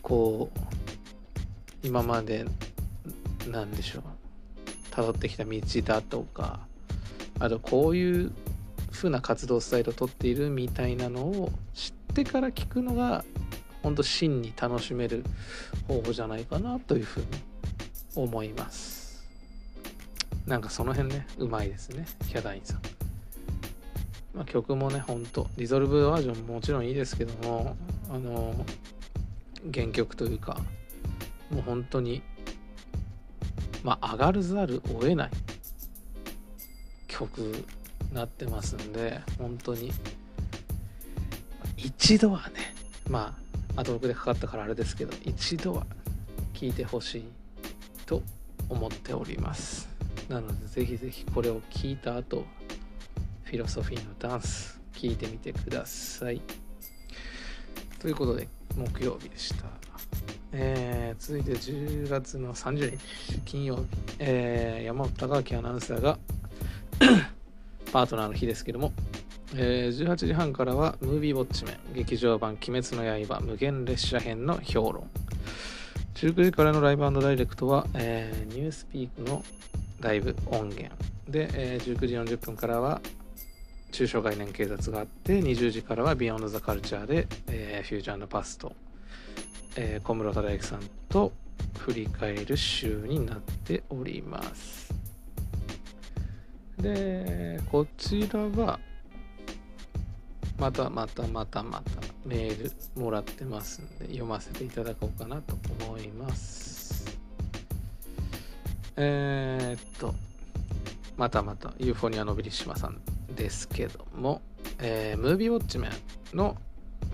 こう今までなんでしょう。辿ってきた道だとかあとこういう風な活動スタイルをとっているみたいなのを知ってから聞くのが本当真に楽しめる方法じゃないかなというふうに思います。なんかその辺ねうまいですねヒャダインさん、まあ、曲もねほんとリゾルブバージョンももちろんいいですけどもあの原曲というかもう本当にまあ上がるざるを得ない曲なってますんで本当に。一度はねまあアドロクでかかったからあれですけど一度は聴いてほしいと思っております。なのでぜひぜひこれを聞いた後フィロソフィーのダンス聞いてみてください。ということで木曜日でした。えー、続いて10月の30日金曜日、えー、山本隆明アナウンサーが <coughs> パートナーの日ですけども、えー、18時半からはムービーウォッチメン劇場版鬼滅の刃無限列車編の評論。19時からのライブダイレクトは、えー、ニュースピークのライブ音源。で、えー、19時40分からは中小概念警察があって20時からはビヨンドザカルチャーで、えー、フューチャーパストえー、小室忠之さんと振り返る週になっております。で、こちらは、またまたまたまたメールもらってますんで、読ませていただこうかなと思います。えー、っと、またまたユーフォニアのビリッシマさんですけども、えー、ムービーウォッチメンの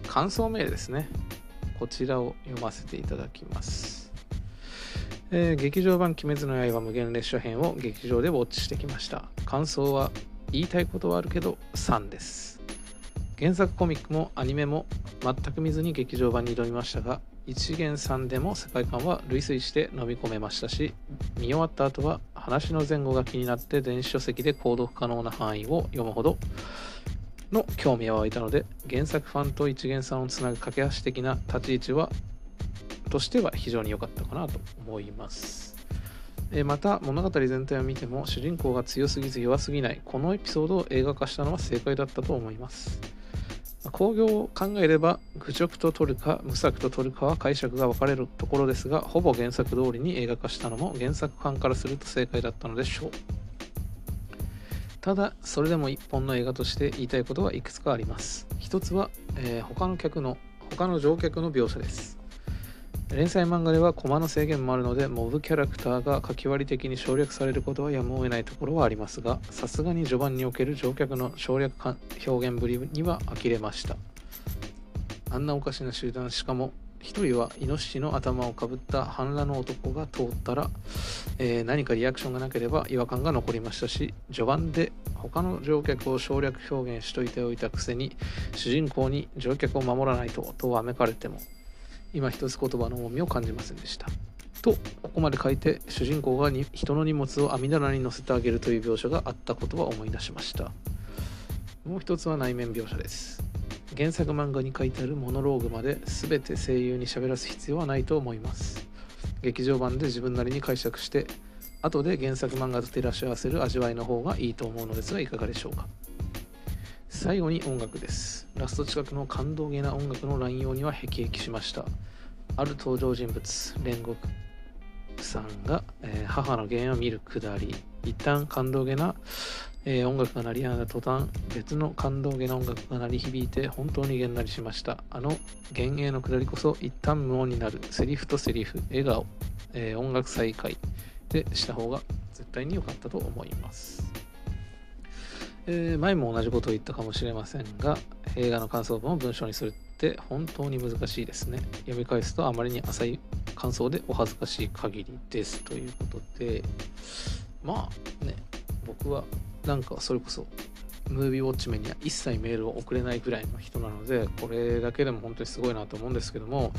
感想メールですね。こちらを読ませていただきます。えー、劇場版鬼滅の刃無限列車編を劇場でウォッチしてきました。感想は言いたいことはあるけど3です。原作コミックもアニメも全く見ずに劇場版に挑みましたが、一元さんでも世界観は類推して飲み込めましたし、見終わった後は話の前後が気になって電子書籍で購読可能な範囲を読むほどの興味は湧いたので原作ファンと一元さんをつなぐ架け橋的な立ち位置はとしては非常に良かったかなと思います。えまた物語全体を見ても主人公が強すぎず弱すぎないこのエピソードを映画化したのは正解だったと思います。興行を考えれば愚直と取るか無策と取るかは解釈が分かれるところですがほぼ原作通りに映画化したのも原作ファンからすると正解だったのでしょう。ただそれでも一本の映画として言いたいことはいくつかあります。一つは、えー、他の客の他の乗客の描写です。連載漫画ではコマの制限もあるのでモブキャラクターが書き割り的に省略されることはやむを得ないところはありますがさすがに序盤における乗客の省略表現ぶりには呆れました。あんなおかしな集団しかも一人はイノシシの頭をかぶった半裸の男が通ったら、えー、何かリアクションがなければ違和感が残りましたし序盤で他の乗客を省略表現しといておいたくせに主人公に乗客を守らないととわめかれても今一つ言葉の重みを感じませんでした。とここまで書いて主人公がに人の荷物を網棚に乗せてあげるという描写があったことは思い出しました。もう一つは内面描写です。原作漫画に書いてあるモノローグまで全て声優に喋らす必要はないと思います。劇場版で自分なりに解釈して後で原作漫画と照らし合わせる味わいの方がいいと思うのですがいかがでしょうか。最後に音楽です。ラスト近くの感動げな音楽の乱用には辟易しました。ある登場人物煉獄さんが、えー、母の原因を見るくだり。一旦感動げなえー、音楽が鳴りやんだ途端別の感動げな音楽が鳴り響いて本当にげんなりしました。あの幻影のくだりこそ一旦無音になる。セリフとセリフ笑顔、えー、音楽再開でした方が絶対に良かったと思います、えー、前も同じことを言ったかもしれませんが映画の感想文を文章にするって本当に難しいですね。読み返すとあまりに浅い感想でお恥ずかしい限りです。ということでまあね僕はなんかそれこそムービーウォッチメンには一切メールを送れないぐらいの人なのでこれだけでも本当にすごいなと思うんですけども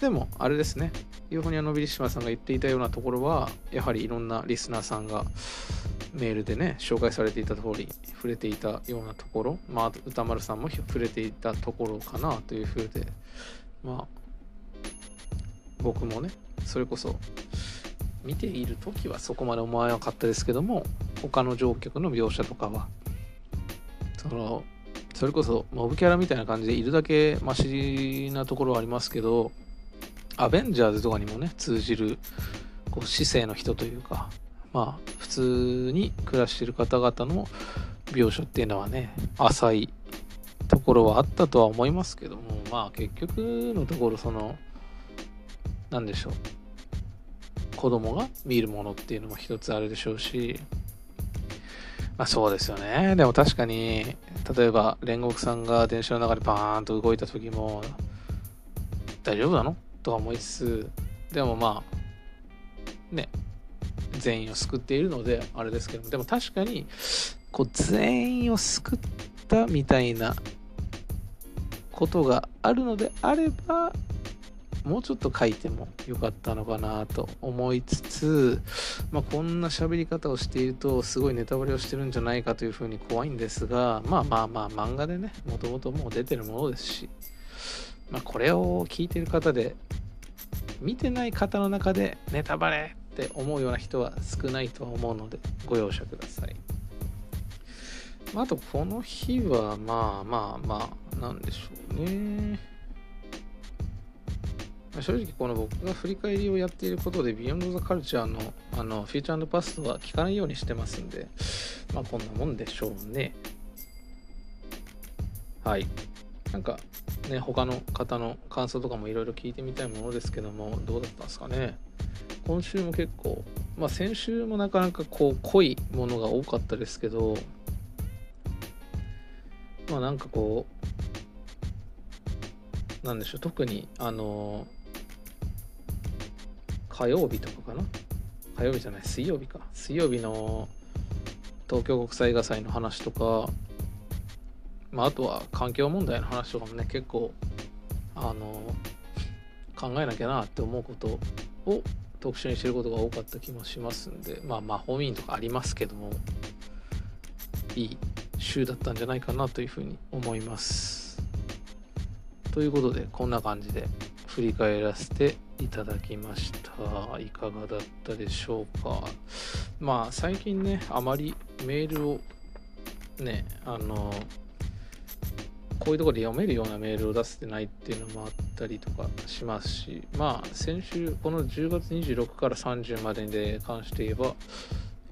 でもあれですねユーフォニアのビリシマさんが言っていたようなところはやはりいろんなリスナーさんがメールでね紹介されていた通り触れていたようなところまあ歌丸さんも触れていたところかなというふうでまあ僕もねそれこそ見ている時はそこまで思わなかったですけども他の乗客の描写とかは。そのそれこそモブキャラみたいな感じでいるだけマシなところはありますけどアベンジャーズとかにもね通じるこう市政の人というかまあ普通に暮らしてる方々の描写っていうのはね浅いところはあったとは思いますけどもまあ結局のところその何でしょう。子供が見るものっていうのも一つあるでしょうし。まあそうですよね。でも確かに、例えば煉獄さんが電車の中でバーンと動いた時も、大丈夫なの？とは思いつつ、でもまあ、ね、全員を救っているので、あれですけども、でも確かに、こう、全員を救ったみたいなことがあるのであれば、もうちょっと書いてもよかったのかなと思いつつ、まあ、こんな喋り方をしているとすごいネタバレをしてるんじゃないかというふうに怖いんですがまあまあまあ漫画でねもともともう出てるものですし、まあ、これを聞いてる方で見てない方の中でネタバレって思うような人は少ないとは思うのでご容赦ください。まあとこの日はまあまあまあなんでしょうね。正直この僕が振り返りをやっていることで Beyond the Culture のあのフューチャーパストは聞かないようにしてますんで、まあこんなもんでしょうね。はい。なんかね、他の方の感想とかもいろいろ聞いてみたいものですけども、どうだったんですかね？今週も結構、まあ先週もなかなかこう濃いものが多かったですけど、まあなんかこう、なんでしょう、特にあの火曜日とかかな？火曜日じゃない水曜日か。水曜日の東京国際映画祭の話とか、まあ、あとは環境問題の話とかもね結構あの考えなきゃなって思うことを特集にしてることが多かった気もしますんでまあ魔法民とかありますけどもいい週だったんじゃないかなというふうに思います。ということでこんな感じで振り返らせていただきました。いかがだったでしょうか。まあ最近ねあまりメールをねあのこういうとこで読めるようなメールを出せてないっていうのもあったりとかしますしまあ先週この10月26から30までで関して言えば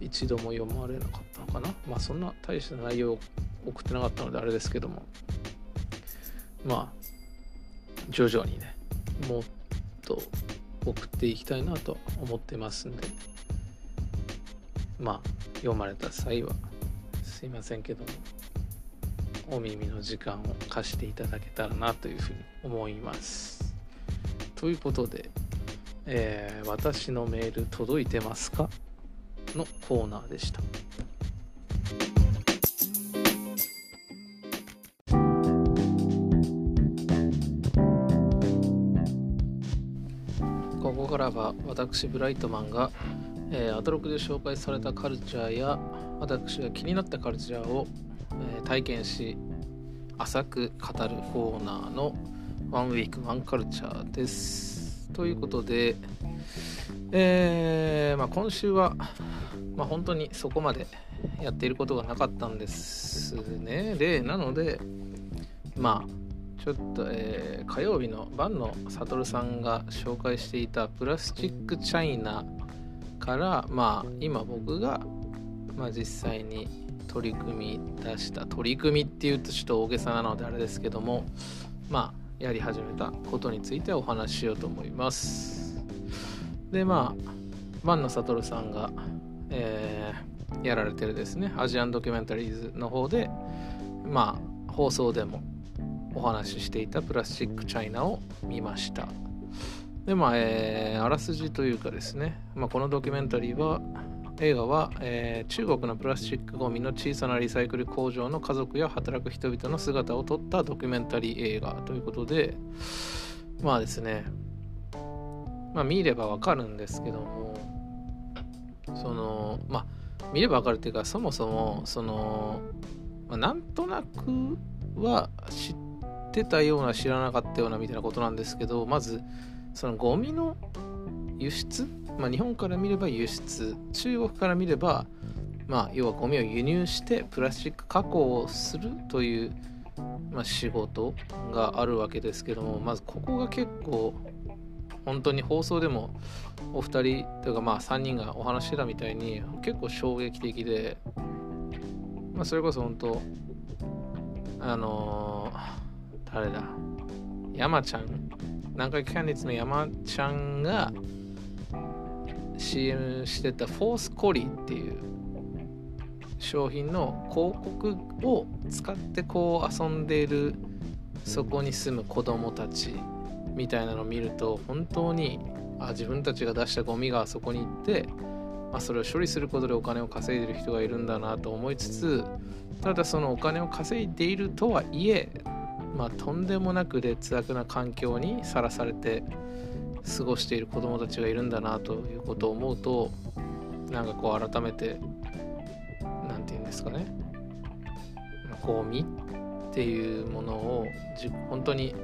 一度も読まれなかったのかな。まあそんな大した内容を送ってなかったのであれですけどもまあ徐々にねもっと送っていきたいなと思ってますんで。まあ読まれた際はすいませんけどもお耳の時間を貸していただけたらなというふうに思います。ということで、えー、私のメール届いてますか？のコーナーでした。らは私ブライトマンが、えー、アトロクで紹介されたカルチャーや私が気になったカルチャーを、えー、体験し浅く語るコーナーのワンウィークワンカルチャーです。ということで、えー、まあ、今週は、まあ、本当にそこまでやっていることがなかったんですね。で、なので、まあ、ちょっと、えー、火曜日の晩野悟さんが紹介していたプラスチックチャイナからまあ今僕が、まあ、実際に取り組み出した取り組みっていうとちょっと大げさなのであれですけどもまあやり始めたことについてお話ししようと思います。でまあ万野悟さんが、えー、やられてるですねアジアンドキュメンタリーズの方でまあ放送でもお話ししていたプラスチックチャイナを見ました。でまあ、えー、あらすじというかですね、まあ、このドキュメンタリーは映画は、えー、中国のプラスチックごみの小さなリサイクル工場の家族や働く人々の姿を撮ったドキュメンタリー映画ということでまあですね。まあ見ればわかるんですけどもそのまあ見ればわかるっていうかそもそもその、まあ、なんとなくは知ってたような知らなかったようなみたいなことなんですけどまずそのゴミの輸出、まあ、日本から見れば輸出中国から見れば、まあ、要はゴミを輸入してプラスチック加工をするという、まあ、仕事があるわけですけどもまずここが結構本当に放送でもお二人というかまあ3人がお話してたみたいに結構衝撃的で、まあ、それこそ本当あのー、誰だ？山ちゃん。南海キャンディーズの山ちゃんが CM してたフォースコリーっていう商品の広告を使ってこう遊んでいるそこに住む子供たちみたいなのを見ると本当にあ自分たちが出したゴミがあそこに行って、まあ、それを処理することでお金を稼いでる人がいるんだなと思いつつただそのお金を稼いでいるとはいえ、まあ、とんでもなく劣悪な環境にさらされて過ごしている子どもたちがいるんだなということを思うとなんかこう改めて何て言うんですかね。ゴミっていうものを本当に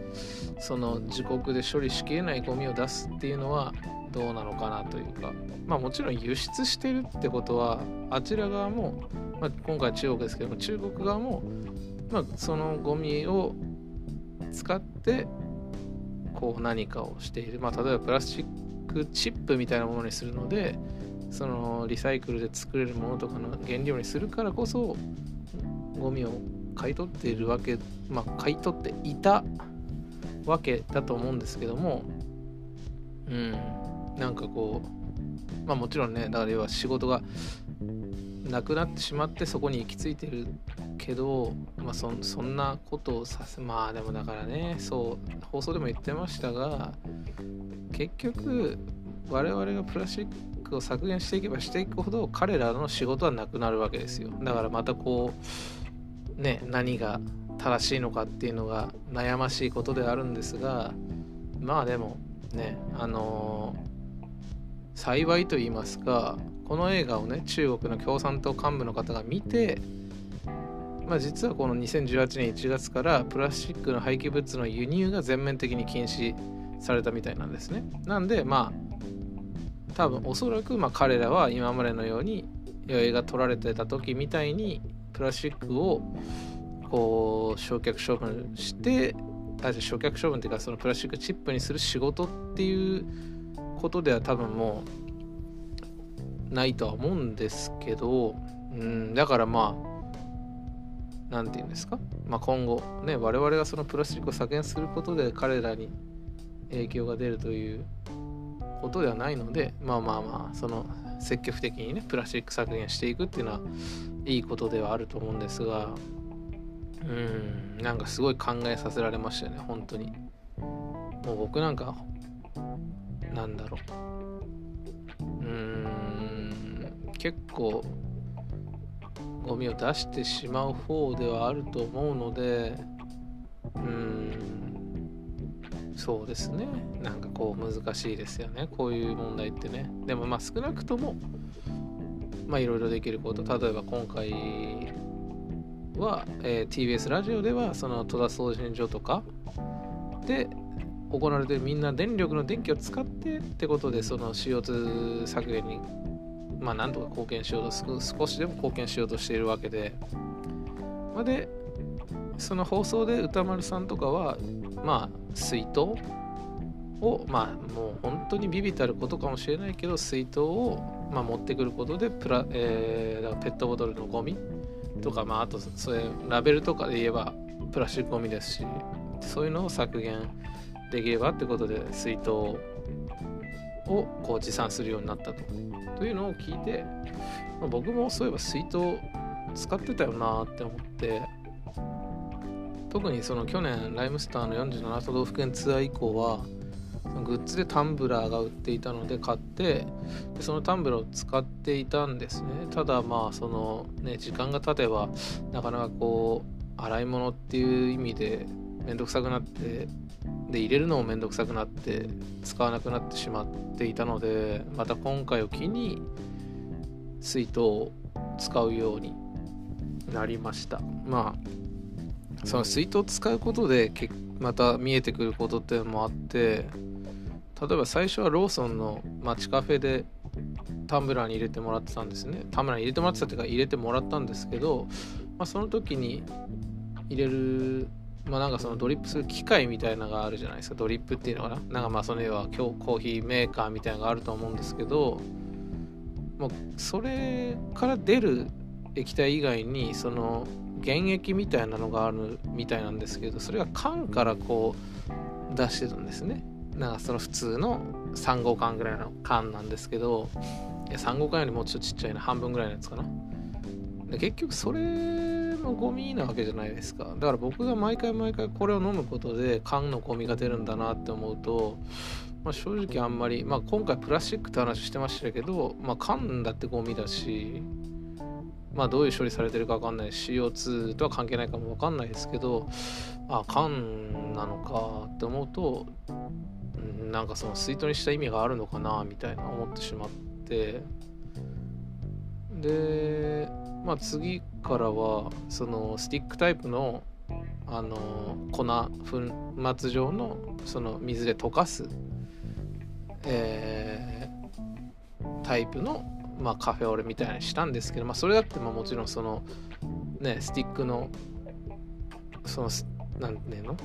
その自国で処理しきれないゴミを出すっていうのはどうなのかなというか。まあもちろん輸出してるってことはあちら側も、まあ、今回中国ですけども中国側も、まあ、そのゴミを使ってこう何かをしている、まあ、例えばプラスチックチップみたいなものにするのでそのリサイクルで作れるものとかの原料にするからこそゴミを買い取っているわけまあ買い取っていたわけだと思うんですけどもうん。なんかこうまあもちろんねだから要は仕事がなくなってしまってそこに行き着いてるけど、まあそ、そんなことをさせまあでもだからねそう放送でも言ってましたが結局我々がプラスチックを削減していけばしていくほど彼らの仕事はなくなるわけですよ。だからまたこうね何が正しいのかっていうのが悩ましいことであるんですがまあでもねあのー、幸いと言いますかこの映画をね中国の共産党幹部の方が見て、まあ、実はこの2018年1月からプラスチックの廃棄物の輸入が全面的に禁止されたみたいなんですね。なんでまあ多分おそらくまあ彼らは今までのように映画撮られてた時みたいにプラスチックをこう焼却処分してあ焼却処分っていうかそのプラスチックチップにする仕事っていうことでは多分もうないとは思うんですけど、うん、だからまあ何て言うんですか、まあ、今後ね我々がそのプラスチックを削減することで彼らに影響が出るということではないのでまあまあまあその積極的にねプラスチック削減していくっていうのはいいことではあると思うんですがうんなんかすごい考えさせられましたよね本当に。もう僕なんかなんだろう。うん。結構ゴミを出してしまう方ではあると思うのでうんそうですね。なんかこう難しいですよね。こういう問題ってね。でもまあ少なくともまあいろいろできること。例えば今回は、えー、TBS ラジオではその戸田送信所とかで行われてるみんな電力の電気を使ってってことでその CO2 削減にまあ、なんとか貢献しようと少しでも貢献しようとしているわけで、まあ、でその放送で歌丸さんとかはまあ水筒をまあもう本当にビビたることかもしれないけど水筒を、まあ、持ってくることでプラ、えー、ペットボトルのゴミとか、まあ、あとそれラベルとかで言えばプラスチックゴミですしそういうのを削減できればってことで水筒ををこう持参するようになったと。というのを聞いて、まあ、僕もそういえば水筒使ってたよなって思って特にその去年ライムスターの47都道府県ツアー以降はグッズでタンブラーが売っていたので買ってでそのタンブラーを使っていたんですねただまあそのね時間が経てばなかなかこう洗い物っていう意味で面倒くさくなってで入れるのも面倒くさくなって使わなくなってしまっていたのでまた今回を機に水筒を使うようになりました。まあその水筒を使うことでまた見えてくることっていうのもあって例えば最初はローソンの街カフェでタンブラーに入れてもらってたんですね。タンブラーに入れてもらってたっていうか入れてもらったんですけど、まあ、その時に入れるまあなんかそのドリップする機械みたいなのがあるじゃないですか。ドリップっていうのかな。なんかまあその要は今日コーヒーメーカーみたいなのがあると思うんですけどもうそれから出る液体以外にその原液みたいなのがあるみたいなんですけどそれが缶からこう出してるんですね。なんかその普通の3号缶ぐらいの缶なんですけどいや3号缶よりもうちょっとちっちゃいな。半分ぐらいのやつかな。で結局それのゴミなわけじゃないですか。だから僕が毎回毎回これを飲むことで缶のゴミが出るんだなって思うと、まあ、正直あんまり、まあ、今回プラスチックって話してましたけど、まあ、缶だってゴミだしまあどういう処理されてるか分かんない CO2 とは関係ないかも分かんないですけどあ缶なのかって思うとなんかその水筒にした意味があるのかなみたいな思ってしまって。でまあ次からはそのスティックタイプのあの粉粉末状のその水で溶かす、えー、タイプの、まあ、カフェオレみたいにしたんですけど、まあ、それだってまあもちろんそのねスティックのその何ていうの？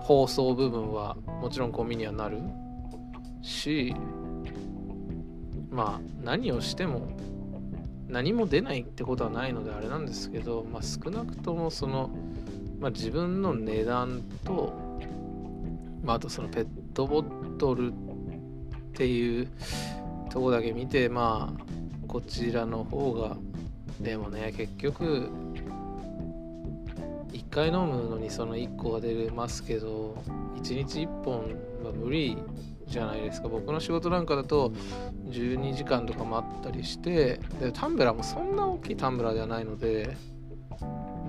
包装部分はもちろんゴミにはなるしまあ何をしても何も出ないってことはないのであれなんですけど、まあ、少なくともその、まあ、自分の値段と、まあ、あとそのペットボトルっていうとこだけ見てまあこちらの方がでもね結局1回飲むのにその1個が出ますけど1日1本は無理じゃないですか。僕の仕事なんかだと12時間とか待ったりしてでタンブラーもそんな大きいタンブラーではないので、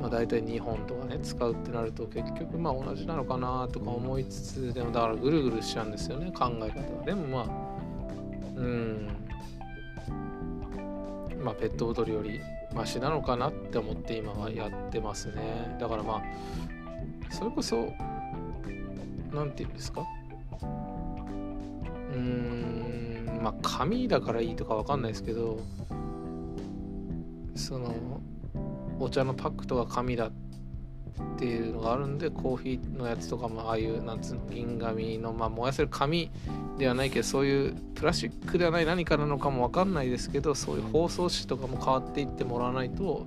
まあ、大体2本とかね使うってなると結局まあ同じなのかなとか思いつつでもだからぐるぐるしちゃうんですよね考え方は。でもまあうん。まあペットボトルよりマシなのかなって思って今はやってますね。だからまあそれこそ何て言うんですか？うんまあ紙だからいいとかわかんないですけどそのお茶のパックとか紙だっていうのがあるんでコーヒーのやつとかもああいうなんつうの銀紙のまあ燃やせる紙ではないけどそういうプラスチックではない何かなのかも分かんないですけどそういう包装紙とかも変わっていってもらわないと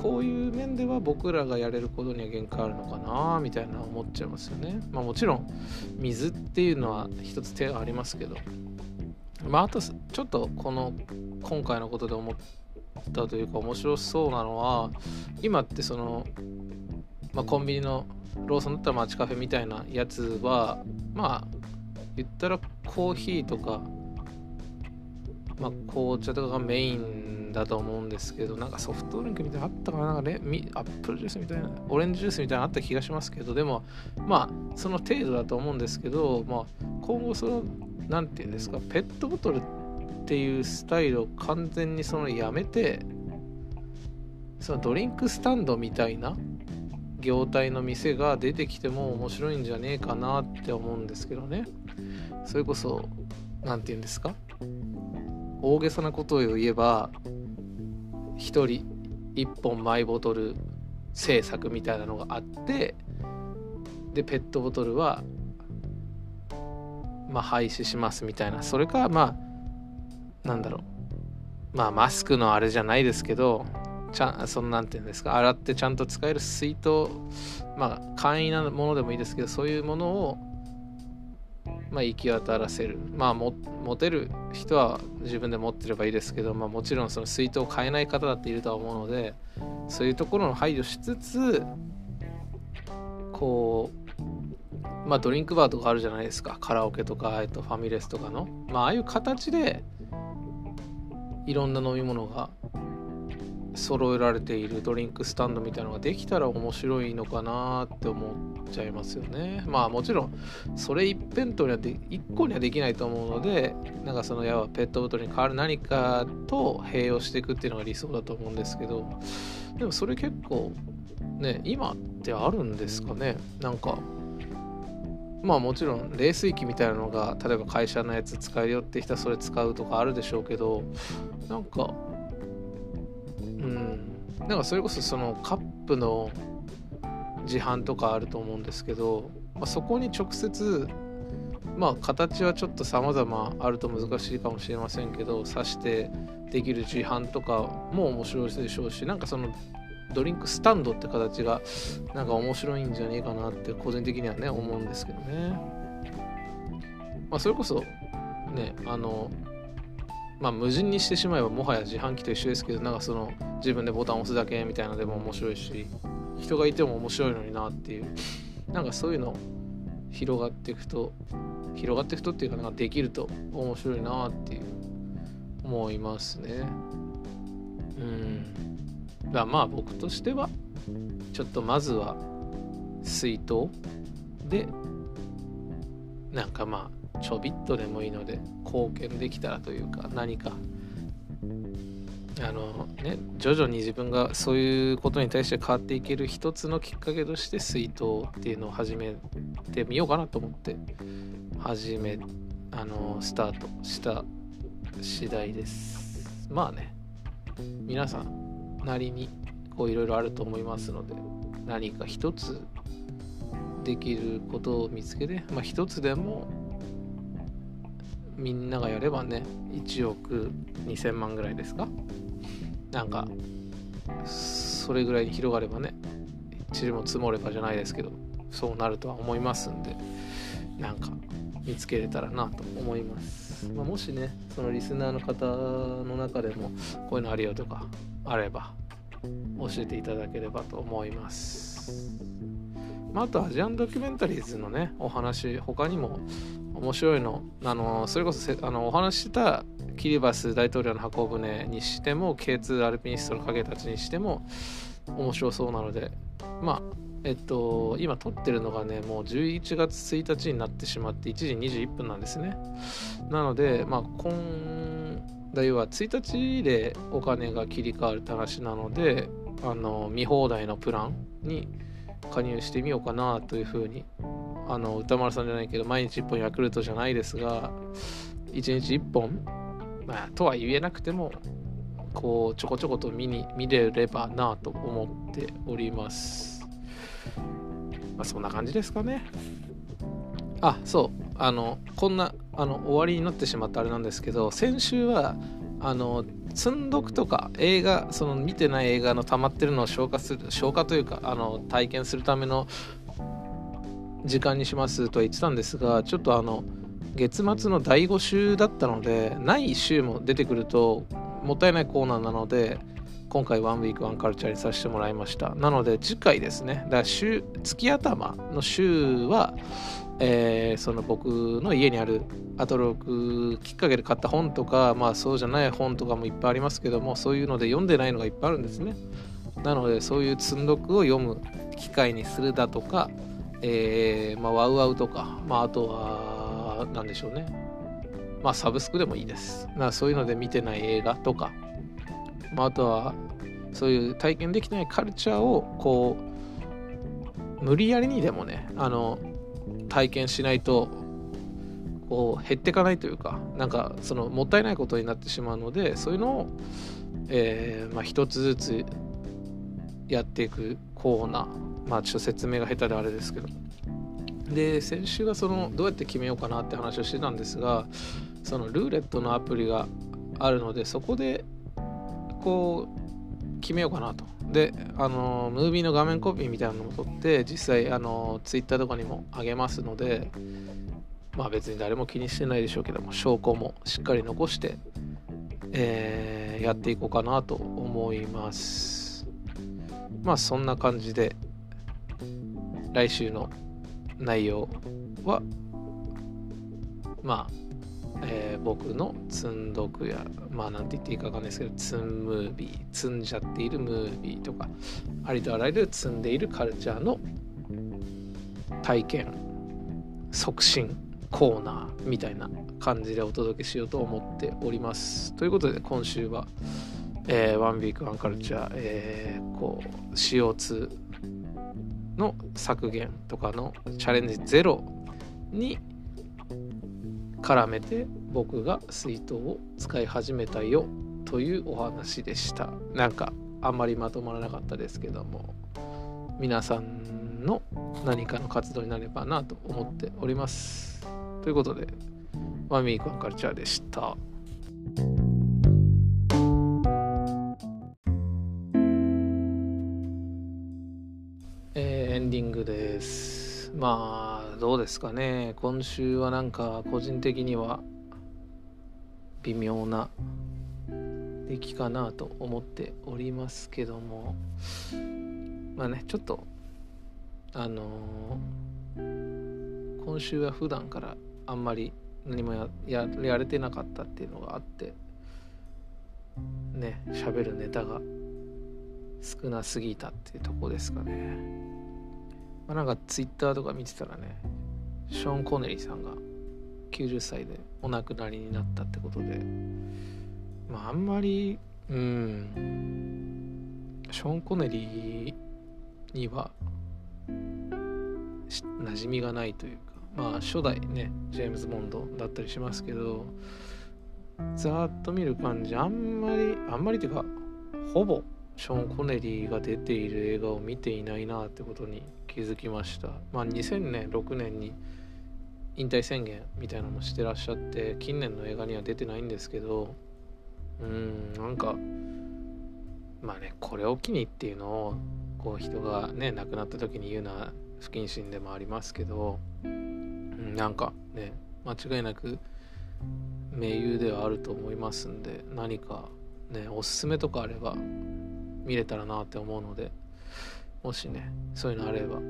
こういう面では僕らがやれることには限界あるのかなみたいな思っちゃいますよね。まあもちろん水っていうのは一つ手がありますけど、まああとちょっとこの今回のことで思ったというか面白そうなのは今ってその、まあ、コンビニのローソンだったら街カフェみたいなやつはまあ言ったらコーヒーとか、まあ、紅茶とかがメインだと思うんですけどなんかソフトドリンクみたいなのあったかな？なんかレアップルジュースみたいなオレンジジュースみたいなのあった気がしますけどでもまあその程度だと思うんですけど、まあ、今後その何て言うんですかペットボトルっていうスタイルを完全にそのやめてそのドリンクスタンドみたいな業態の店が出てきても面白いんじゃねえかなって思うんですけどね。それこそ何て言うんですか？大げさなことを言えば1人1本マイボトル製作みたいなのがあってでペットボトルはまあ廃止しますみたいな。それかまあなんだろう。まあマスクのあれじゃないですけどちゃんそのなんていうんですか洗ってちゃんと使える水筒まあ簡易なものでもいいですけどそういうものをまあ、行き渡らせる。まあ持てる人は自分で持ってればいいですけど、まあ、もちろんその水筒を買えない方だっているとは思うのでそういうところの配慮しつつこうまあドリンクバーとかあるじゃないですか。カラオケとか、えっと、ファミレスとかの。まあああいう形でいろんな飲み物が揃えられているドリンクスタンドみたいなのができたら面白いのかなって思ってちゃいますよね。まあもちろんそれ一辺倒にはで一個にはできないと思うのでなんかそのやはペットボトルに代わる何かと併用していくっていうのが理想だと思うんですけどでもそれ結構ね今ってあるんですかね？なんかまあもちろん冷水器みたいなのが例えば会社のやつ使えるよって人はそれ使うとかあるでしょうけどなんかうんなんかそれこそそのカップの自販とかあると思うんですけど、まあ、そこに直接まあ形はちょっと様々あると難しいかもしれませんけど刺してできる自販とかも面白いでしょうしなんかそのドリンクスタンドって形がなんか面白いんじゃねえかなって個人的にはね思うんですけどね。まあそれこそねあのまあ無人にしてしまえばもはや自販機と一緒ですけどなんかその自分でボタン押すだけみたいなのでも面白いし。人がいても面白いのになっていう。なんかそういうの広がっていくと広がっていくとっていうかなんかできると面白いなっていう。思いますね。うん。だまあ僕としてはちょっとまずは水筒でなんかまあちょびっとでもいいので貢献できたらというか何かあのね徐々に自分がそういうことに対して変わっていける一つのきっかけとして水筒っていうのを始めてみようかなと思って始めあのスタートした次第です。まあね皆さんなりにこういろいろあると思いますので何か一つできることを見つけてまあ一つでもみんながやればね1億2000万ぐらいですか？なんかそれぐらいに広がればね塵も積もればじゃないですけどそうなるとは思いますんでなんか見つけれたらなと思います、まあ、もしねそのリスナーの方の中でもこういうのあるよとかあれば教えていただければと思います。まあ、あとアジアンドキュメンタリーズのねお話他にも面白いの。あのそれこそあのお話ししたキリバス大統領の箱舟にしても K2 アルピニストの影たちにしても面白そうなので。まあえっと今撮ってるのがねもう11月1日になってしまって1時21分なんですね。なのでまあ今代は1日でお金が切り替わるって話なのであの見放題のプランに加入してみようかなというふうにあの歌丸さんじゃないけど毎日1本ヤクルトじゃないですが1日1本まあとは言えなくてもこうちょこちょこと見に見れればなと思っております。まあそんな感じですかね。あそう。あのこんなあの終わりになってしまったあれなんですけど先週はあの積んどくとか映画その見てない映画の溜まってるのを消化する消化というかあの体験するための時間にしますとは言ってたんですがちょっとあの月末の第5週だったのでない週も出てくるともったいないコーナーなので今回ワンウィークワンカルチャーにさせてもらいました。なので次回ですね。だから週月頭の週はえー、その僕の家にあるアトロクきっかけで買った本とかまあそうじゃない本とかもいっぱいありますけどもそういうので読んでないのがいっぱいあるんですね。なのでそういう積んどくを読む機会にするだとか、えー、まあ、ワウワウとか、まあ、あとは何でしょうね。まあサブスクでもいいです。なそういうので見てない映画とか、まあ、あとはそういう体験できないカルチャーをこう無理やりにでもねあの体験しないとこう減っていかないというかなんかそのもったいないことになってしまうのでそういうのを、えーまあ、一つずつやっていくコーナー。まあちょっと説明が下手であれですけど。で先週はそのどうやって決めようかなって話をしてたんですがそのルーレットのアプリがあるのでそこでこう決めようかなと。であのムービーの画面コピーみたいなのも撮って実際あのツイッターとかにもあげますのでまあ別に誰も気にしてないでしょうけども証拠もしっかり残して、えー、やっていこうかなと思います。まあそんな感じで来週の内容はまあえー、僕の積んどくやまあなんて言っていいかわかんないですけど積んムービー積んじゃっているムービーとかありとあらゆる積んでいるカルチャーの体験促進コーナーみたいな感じでお届けしようと思っております。ということで今週は、えー、ワンビークワンカルチャー、えー、こう CO2 の削減とかのチャレンジゼロに絡めて僕が水筒を使い始めたよというお話でした。なんかあんまりまとまらなかったですけども皆さんの何かの活動になればなと思っております。ということでワンミークワンカルチャーでした。です。まあどうですかね。今週はなんか個人的には微妙な出来かなと思っておりますけども。まあねちょっとあのー、今週は普段からあんまり何もややれてなかったっていうのがあってね喋るネタが少なすぎたっていうとこですかね。まあ、なんかツイッターとか見てたらねショーン・コネリーさんが90歳でお亡くなりになったってことでまああんまりうんショーン・コネリーには馴染みがないというかまあ初代ねジェームズ・ボンドだったりしますけどざっと見る感じあんまりあんまりっていうかほぼショーン・コネリーが出ている映画を見ていないなってことに気づきました。まあ2000年6年に引退宣言みたいなのもしてらっしゃって近年の映画には出てないんですけどうんなんかまあねこれを機にっていうのをこう人がね亡くなった時に言うのは不謹慎でもありますけど、なんかね間違いなく名優ではあると思いますんで何かねおすすめとかあれば見れたらなって思うのでもしねそういうのあれば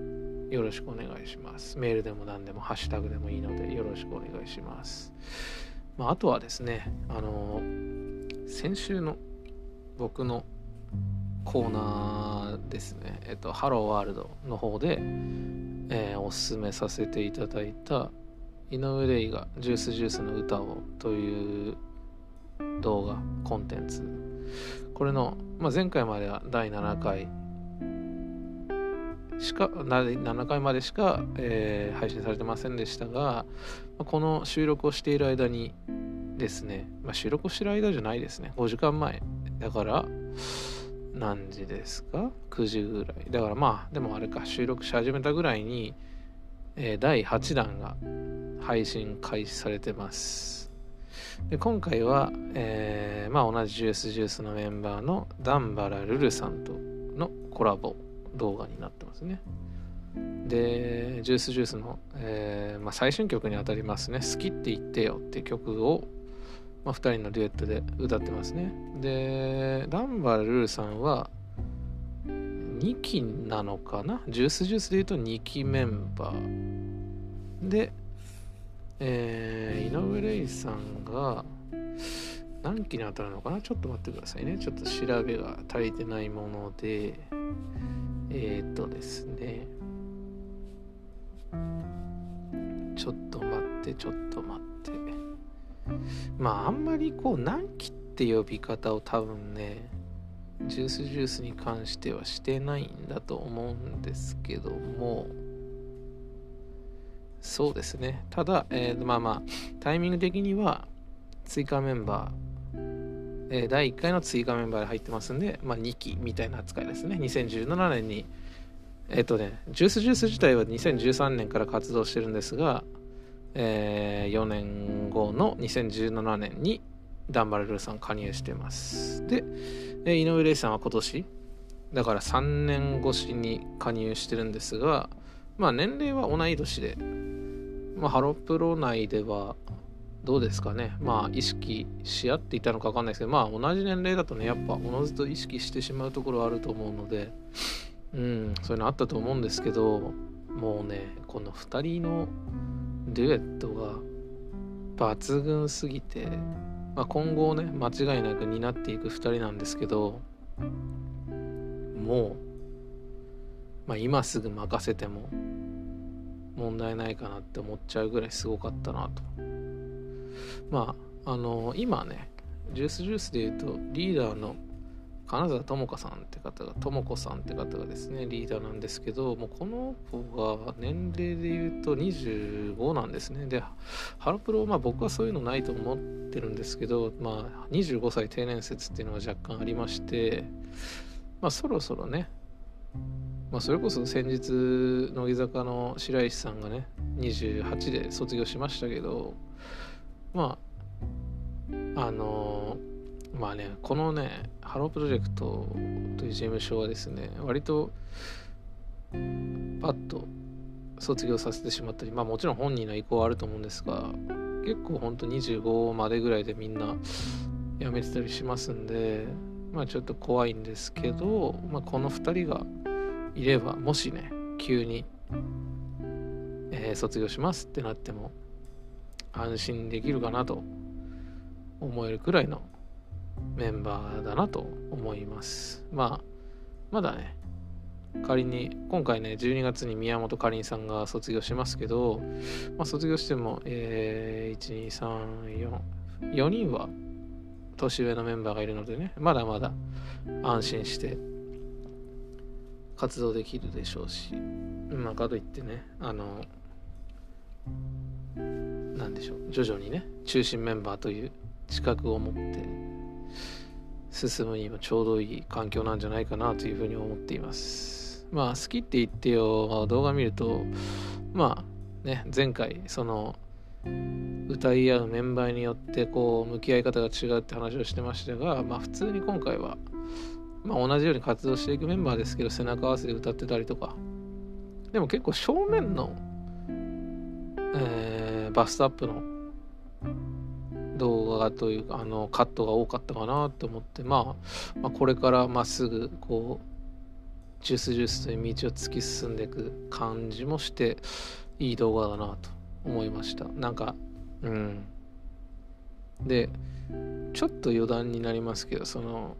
よろしくお願いします。メールでも何でもハッシュタグでもいいのでよろしくお願いします、まあ、あとはですねあの先週の僕のコーナーですね。えっとハローワールドの方で、えー、おすすめさせていただいた井上レイがジュースジュースの歌をという動画コンテンツ。これの、まあ、前回までは第7回しか7回までしか、えー、配信されてませんでしたがこの収録をしている間にですね、まあ、収録をしている間じゃないですね。5時間前だから何時ですか？9時ぐらい。だからまあでもあれか。収録し始めたぐらいに、えー、第8弾が配信開始されてます。で今回は、えー、まあ、同じジュースジュースのメンバーのダンバラルルさんとのコラボ動画になってますね。で、ジュースジュースの、えーまあ、最新曲にあたりますね、好きって言ってよって曲を、まあ、2人のデュエットで歌ってますね。で、ダンバルルさんは2期なのかな？ジュースジュースで言うと2期メンバー。で、えー、井上レイさんが何期に当たるのかな？ちょっと待ってくださいね。ちょっと調べが足りてないもので、えー、っとですね。ちょっと待ってちょっと待って。まああんまりこう何期って呼び方を多分ねジュースジュースに関してはしてないんだと思うんですけども。そうですね。ただ、えー、まあまあタイミング的には追加メンバーえ、第1回の追加メンバーで入ってますんで、まあ、2期みたいな扱いですね。2017年にえっ、とねジュースジュース自体は2013年から活動してるんですが、えー、4年後の2017年にダンバルルーさん加入してます。で、え井上玲さんは今年だから3年越しに加入してるんですがまあ年齢は同い年で、まあ、ハロプロ内ではどうですかね。まあ意識し合っていたのか分かんないですけどまあ同じ年齢だとねやっぱおのずと意識してしまうところはあると思うのでうんそういうのあったと思うんですけどもうねこの2人のデュエットが抜群すぎて、まあ、今後ね間違いなく担っていく2人なんですけどもう、まあ、今すぐ任せても問題ないかなって思っちゃうぐらいすごかったなと。まああの今ねジュースジュースで言うとリーダーの金沢智香さんって方が智子さんって方がですねリーダーなんですけどもうこの子が年齢で言うと25なんですね。でハロプロまあ僕はそういうのないと思ってるんですけどまあ25歳定年説っていうのが若干ありましてまあそろそろねまあ、それこそ先日乃木坂の白石さんがね28で卒業しましたけどまああのまあねこのねハロープロジェクトという事務所はですね割とパッと卒業させてしまったりまあもちろん本人の意向はあると思うんですが結構ほんと25までぐらいでみんな辞めてたりしますんでまあちょっと怖いんですけど、まあ、この2人がいればもしね急に、えー、卒業しますってなっても安心できるかなと思えるくらいのメンバーだなと思います。まあ、まだね、仮に、今回ね、12月に宮本かりんさんが卒業しますけど、まあ、卒業しても、えー、1、2、3、4、4人は年上のメンバーがいるのでね、まだまだ安心して活動できるでしょうし、まあ、かといってね、あの、なんでしょう、徐々にね、中心メンバーという資格を持って進むにもちょうどいい環境なんじゃないかなというふうに思っています。まあ好きって言ってよ動画見るとまあね前回その歌い合うメンバーによってこう向き合い方が違うって話をしてましたがまあ普通に今回はまあ同じように活動していくメンバーですけど背中合わせで歌ってたりとか。でも結構正面の、え、バストアップの動画というかあのカットが多かったかなと思って、まあ、まあこれからまっすぐこうジュースジュースという道を突き進んでいく感じもしていい動画だなと思いました。なんかうん。でちょっと余談になりますけどその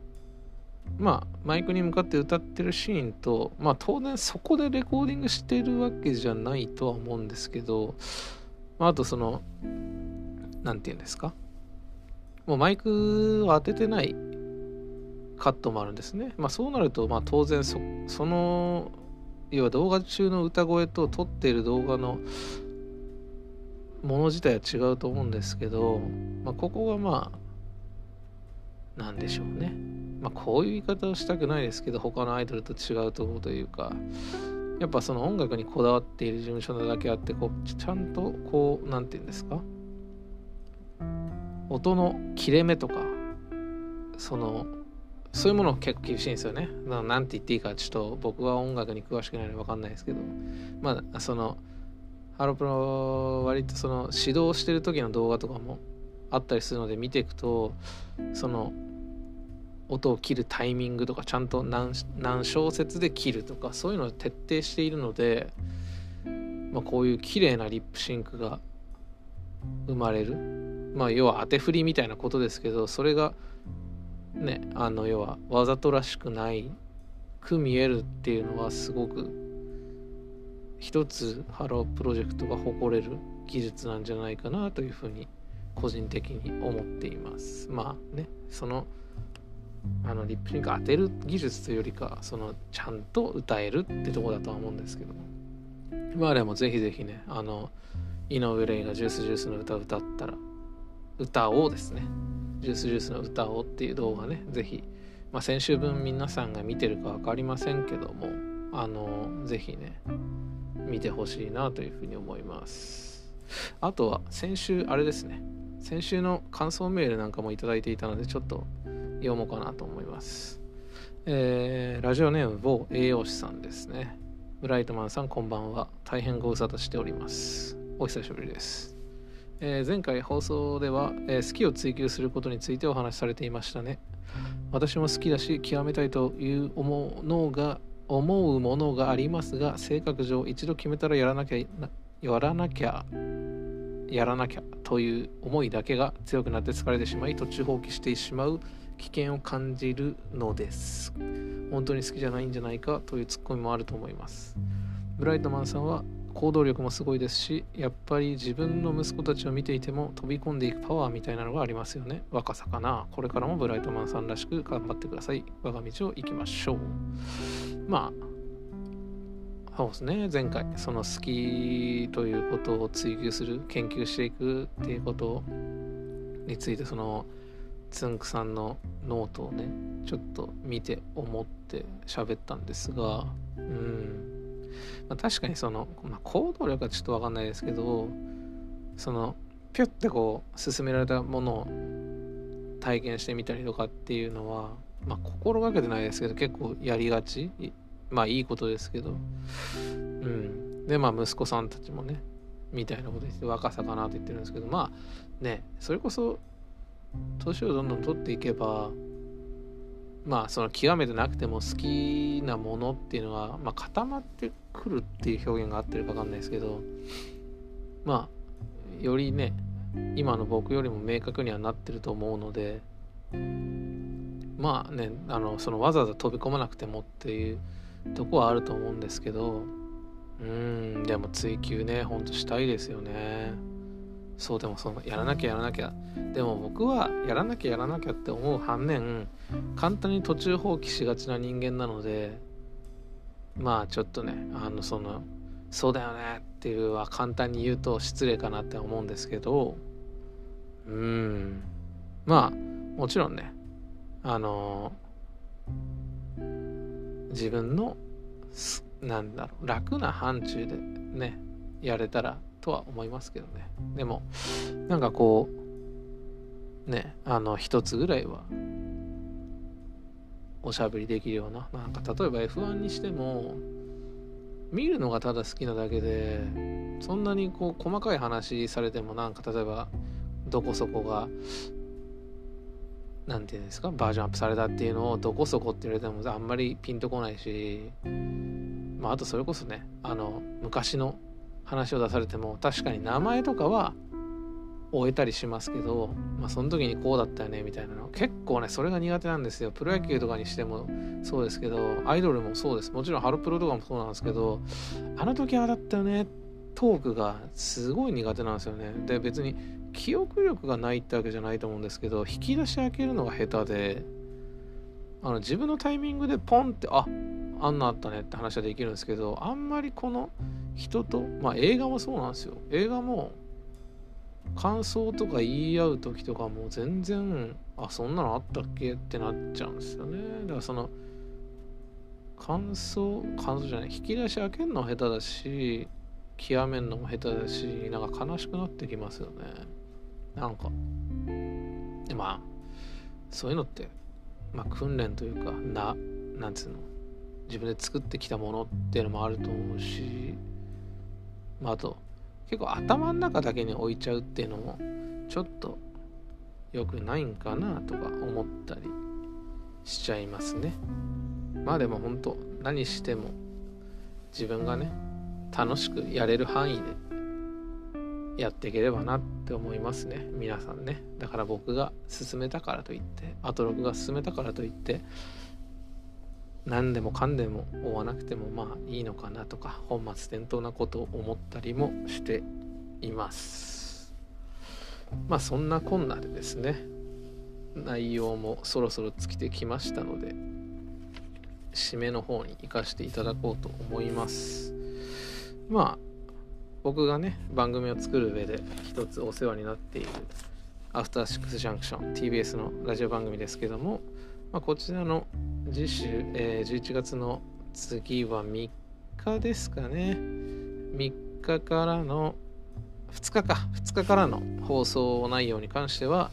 まあマイクに向かって歌ってるシーンとまあ当然そこでレコーディングしてるわけじゃないとは思うんですけど、まあ、あとその何て言うんですか？もうマイクを当ててないカットもあるんですね。まあそうなると、まあ当然そその、要は動画中の歌声と撮っている動画のもの自体は違うと思うんですけど、まあここがまあ、なんでしょうね。まあこういう言い方をしたくないですけど、他のアイドルと違うところというか、やっぱその音楽にこだわっている事務所なだけあって、こう、ちゃんとこう、なんて言うんですか？音の切れ目とかそのそういうもの結構厳しいんですよね。なんて言っていいかちょっと僕は音楽に詳しくないので分かんないですけどまあそのハロプロ割とその指導してる時の動画とかもあったりするので見ていくとその音を切るタイミングとかちゃんと何小節で切るとかそういうのを徹底しているので、まあ、こういう綺麗なリップシンクが生まれる。まあ要は当て振りみたいなことですけどそれがねあの要はわざとらしくないく見えるっていうのはすごく一つハロープロジェクトが誇れる技術なんじゃないかなというふうに個人的に思っています。まあねそのあのリップシンク当てる技術というよりかそのちゃんと歌えるってとこだとは思うんですけど。まあでもぜひぜひねあの井上レイがジュースジュースの歌を歌ったら歌をですね。ジュースジュースの歌をっていう動画ねぜひ、まあ、先週分皆さんが見てるか分かりませんけどもあのぜひね見てほしいなというふうに思います。あとは先週あれですね。先週の感想メールなんかも頂いていたのでちょっと読もうかなと思います。えー、ラジオネーム某栄養士さんですね。ブライトマンさんこんばんは。大変ご無沙汰しております。お久しぶりです。えー、前回放送では、えー、好きを追求することについてお話しされていましたね。私も好きだし極めたいという思うのが思うものがありますが性格上一度決めたらやらなきゃやらなきゃやらなきゃという思いだけが強くなって疲れてしまい途中放棄してしまう危険を感じるのです。本当に好きじゃないんじゃないかというツッコミもあると思います。ブライトマンさんは行動力もすごいですしやっぱり自分の息子たちを見ていても飛び込んでいくパワーみたいなのがありますよね。若さかな。これからもブライトマンさんらしく頑張ってください。我が道を行きましょう。まあそうですね。前回その好きということを追求する研究していくっていうことについてそのつんくさんのノートをねちょっと見て思って喋ったんですがうん。まあ、確かにその、まあ、行動力はちょっと分かんないですけどそのピュッてこう進められたものを体験してみたりとかっていうのは、まあ、心がけてないですけど結構やりがち。まあいいことですけど。うん。でまあ息子さんたちもねみたいなこと言って若さかなと言ってるんですけどまあねそれこそ年をどんどん取っていけばまあその極めてなくても好きなものっていうのは、まあ、固まってくるっていう表現が合ってるか分かんないですけどまあよりね今の僕よりも明確にはなってると思うのでまあねあのそのわざわざ飛び込まなくてもっていうとこはあると思うんですけどうんでも追求ねほんとしたいですよね。そうでもそのやらなきゃやらなきゃ。でも僕はやらなきゃやらなきゃって思う反面簡単に途中放棄しがちな人間なのでまあちょっとねあのそのそうだよねっていうは簡単に言うと失礼かなって思うんですけどうん。まあもちろんねあの自分のなんだろう楽な範疇でねやれたらとは思いますけどね。でもなんかこうねあの一つぐらいはおしゃべりできるようななんか例えば F1 にしても見るのがただ好きなだけでそんなにこう細かい話されてもなんか例えばどこそこが何て言うんですかバージョンアップされたっていうのをどこそこって言われてもあんまりピンとこないしまああとそれこそねあの昔の話を出されても確かに名前とかは終えたりしますけど、まあ、その時にこうだったよねみたいなの。結構ねそれが苦手なんですよ。プロ野球とかにしてもそうですけどアイドルもそうです。もちろんハロプロとかもそうなんですけどあの時ああだったよねトークがすごい苦手なんですよね。で別に記憶力がないってわけじゃないと思うんですけど引き出し開けるのが下手であの自分のタイミングでポンってああんなあったねって話はできるんですけどあんまりこの人とまあ映画もそうなんですよ。映画も感想とか言い合う時とかも全然あそんなのあったっけってなっちゃうんですよね。だからその感想感想じゃない引き出し開けるの下手だし極めるのも下手だしなんか悲しくなってきますよね。なんか。でまあそういうのってまあ訓練というかななんつうの自分で作ってきたものっていうのもあると思うしまああと結構頭の中だけに置いちゃうっていうのもちょっと良くないんかなとか思ったりしちゃいますね。まあでも本当何しても自分がね楽しくやれる範囲でやっていければなって思いますね。皆さんね。だから僕が進めたからといってアトロクが進めたからといって何でもかんでも追わなくてもまあいいのかなとか本末転倒なことを思ったりもしています。まあそんなこんなでですね内容もそろそろ尽きてきましたので締めの方に行かせていただこうと思います。まあ僕がね番組を作る上で一つお世話になっているアフターシックスジャンクション TBS のラジオ番組ですけども、まあ、こちらの次週、えー、11月の次は3日ですかね。3日からの、2日か、2日からの放送内容に関しては、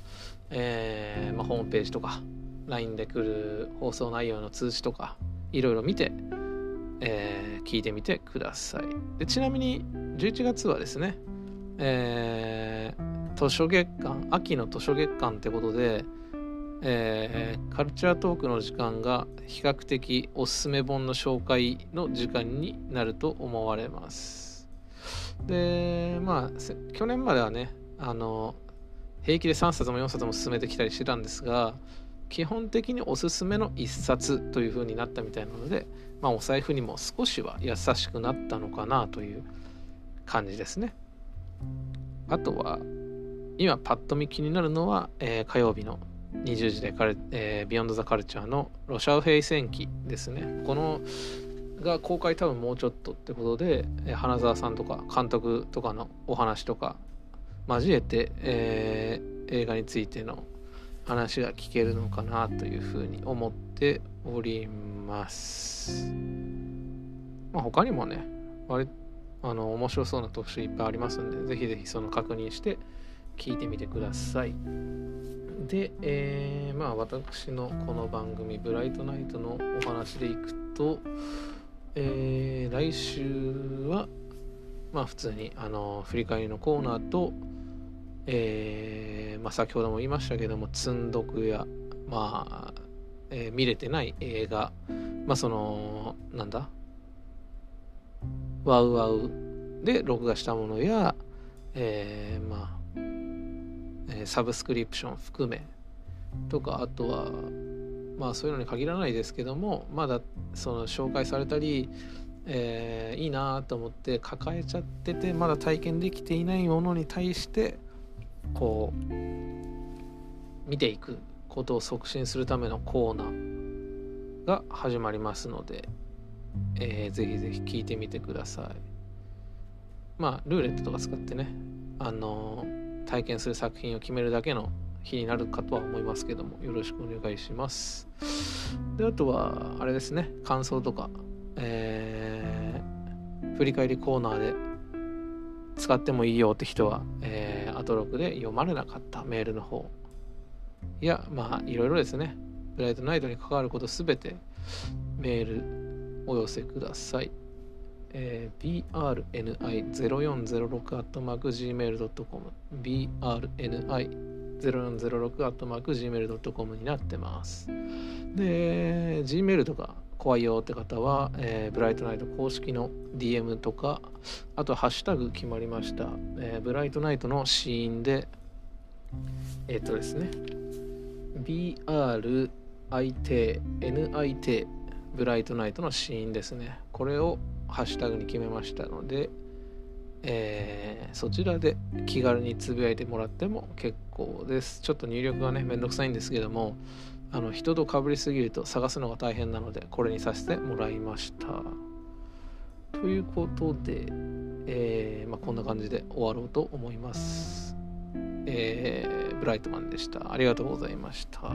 えー、まあ、ホームページとか、LINE で来る放送内容の通知とか、いろいろ見て、えー、聞いてみてください。でちなみに、11月はですね、えー、図書月間、秋の図書月間ってことで、えー、カルチャートークの時間が比較的おすすめ本の紹介の時間になると思われますでまあ去年まではねあの平気で3冊も4冊も進めてきたりしてたんですが基本的におすすめの1冊という風になったみたいなので、まあ、お財布にも少しは優しくなったのかなという感じですね。あとは今パッと見気になるのは、えー、火曜日の20時でカル、えー、ビヨンド・ザ・カルチャーのロシアウ兵戦記ですね。このが公開多分もうちょっとってことで、えー、花澤さんとか監督とかのお話とか交えて、えー、映画についての話が聞けるのかなというふうに思ってております。まあ、他にもね、割あの面白そうな特集いっぱいありますんで、ぜひぜひその確認して聞いてみてください。で、えー、まあ私のこの番組、ブライトナイトのお話でいくと、えー、来週は、まあ普通にあの振り返りのコーナーと、えーまあ、先ほども言いましたけども積んどくや、まあえー、見れてない映画。まあそのなんだ？ワウワウ。で録画したものや、えー、まあ、え、サブスクリプション含め。とかあとはまあそういうのに限らないですけどもまだその紹介されたり、えー、いいなと思って抱えちゃっててまだ体験できていないものに対してこう見ていく。ことを促進するためのコーナーが始まりますので、えー、ぜひぜひ聞いてみてください。まあルーレットとか使ってねあのー、体験する作品を決めるだけの日になるかとは思いますけどもよろしくお願いします。であとはあれですね感想とかえー、振り返りコーナーで使ってもいいよって人は、えー、アトロクで読まれなかったメールの方いやまあいろいろですね。ブライトナイトに関わることすべてメールお寄せください、えー、brni0406-gmail.com brni0406-gmail.com になってます。で Gmail とか怖いよって方は、えー、ブライトナイト公式の DM とかあとハッシュタグ決まりました、えー、ブライトナイトのシーンでえっ、とですね。BRIT NIT ブライトナイトのシーンですね。これをハッシュタグに決めましたので、えー、そちらで気軽につぶやいてもらっても結構です。ちょっと入力がねめんどくさいんですけどもあの人とかぶりすぎると探すのが大変なのでこれにさせてもらいました。ということで、えーまあ、こんな感じで終わろうと思います。えー、ブライトマンでした。ありがとうございました。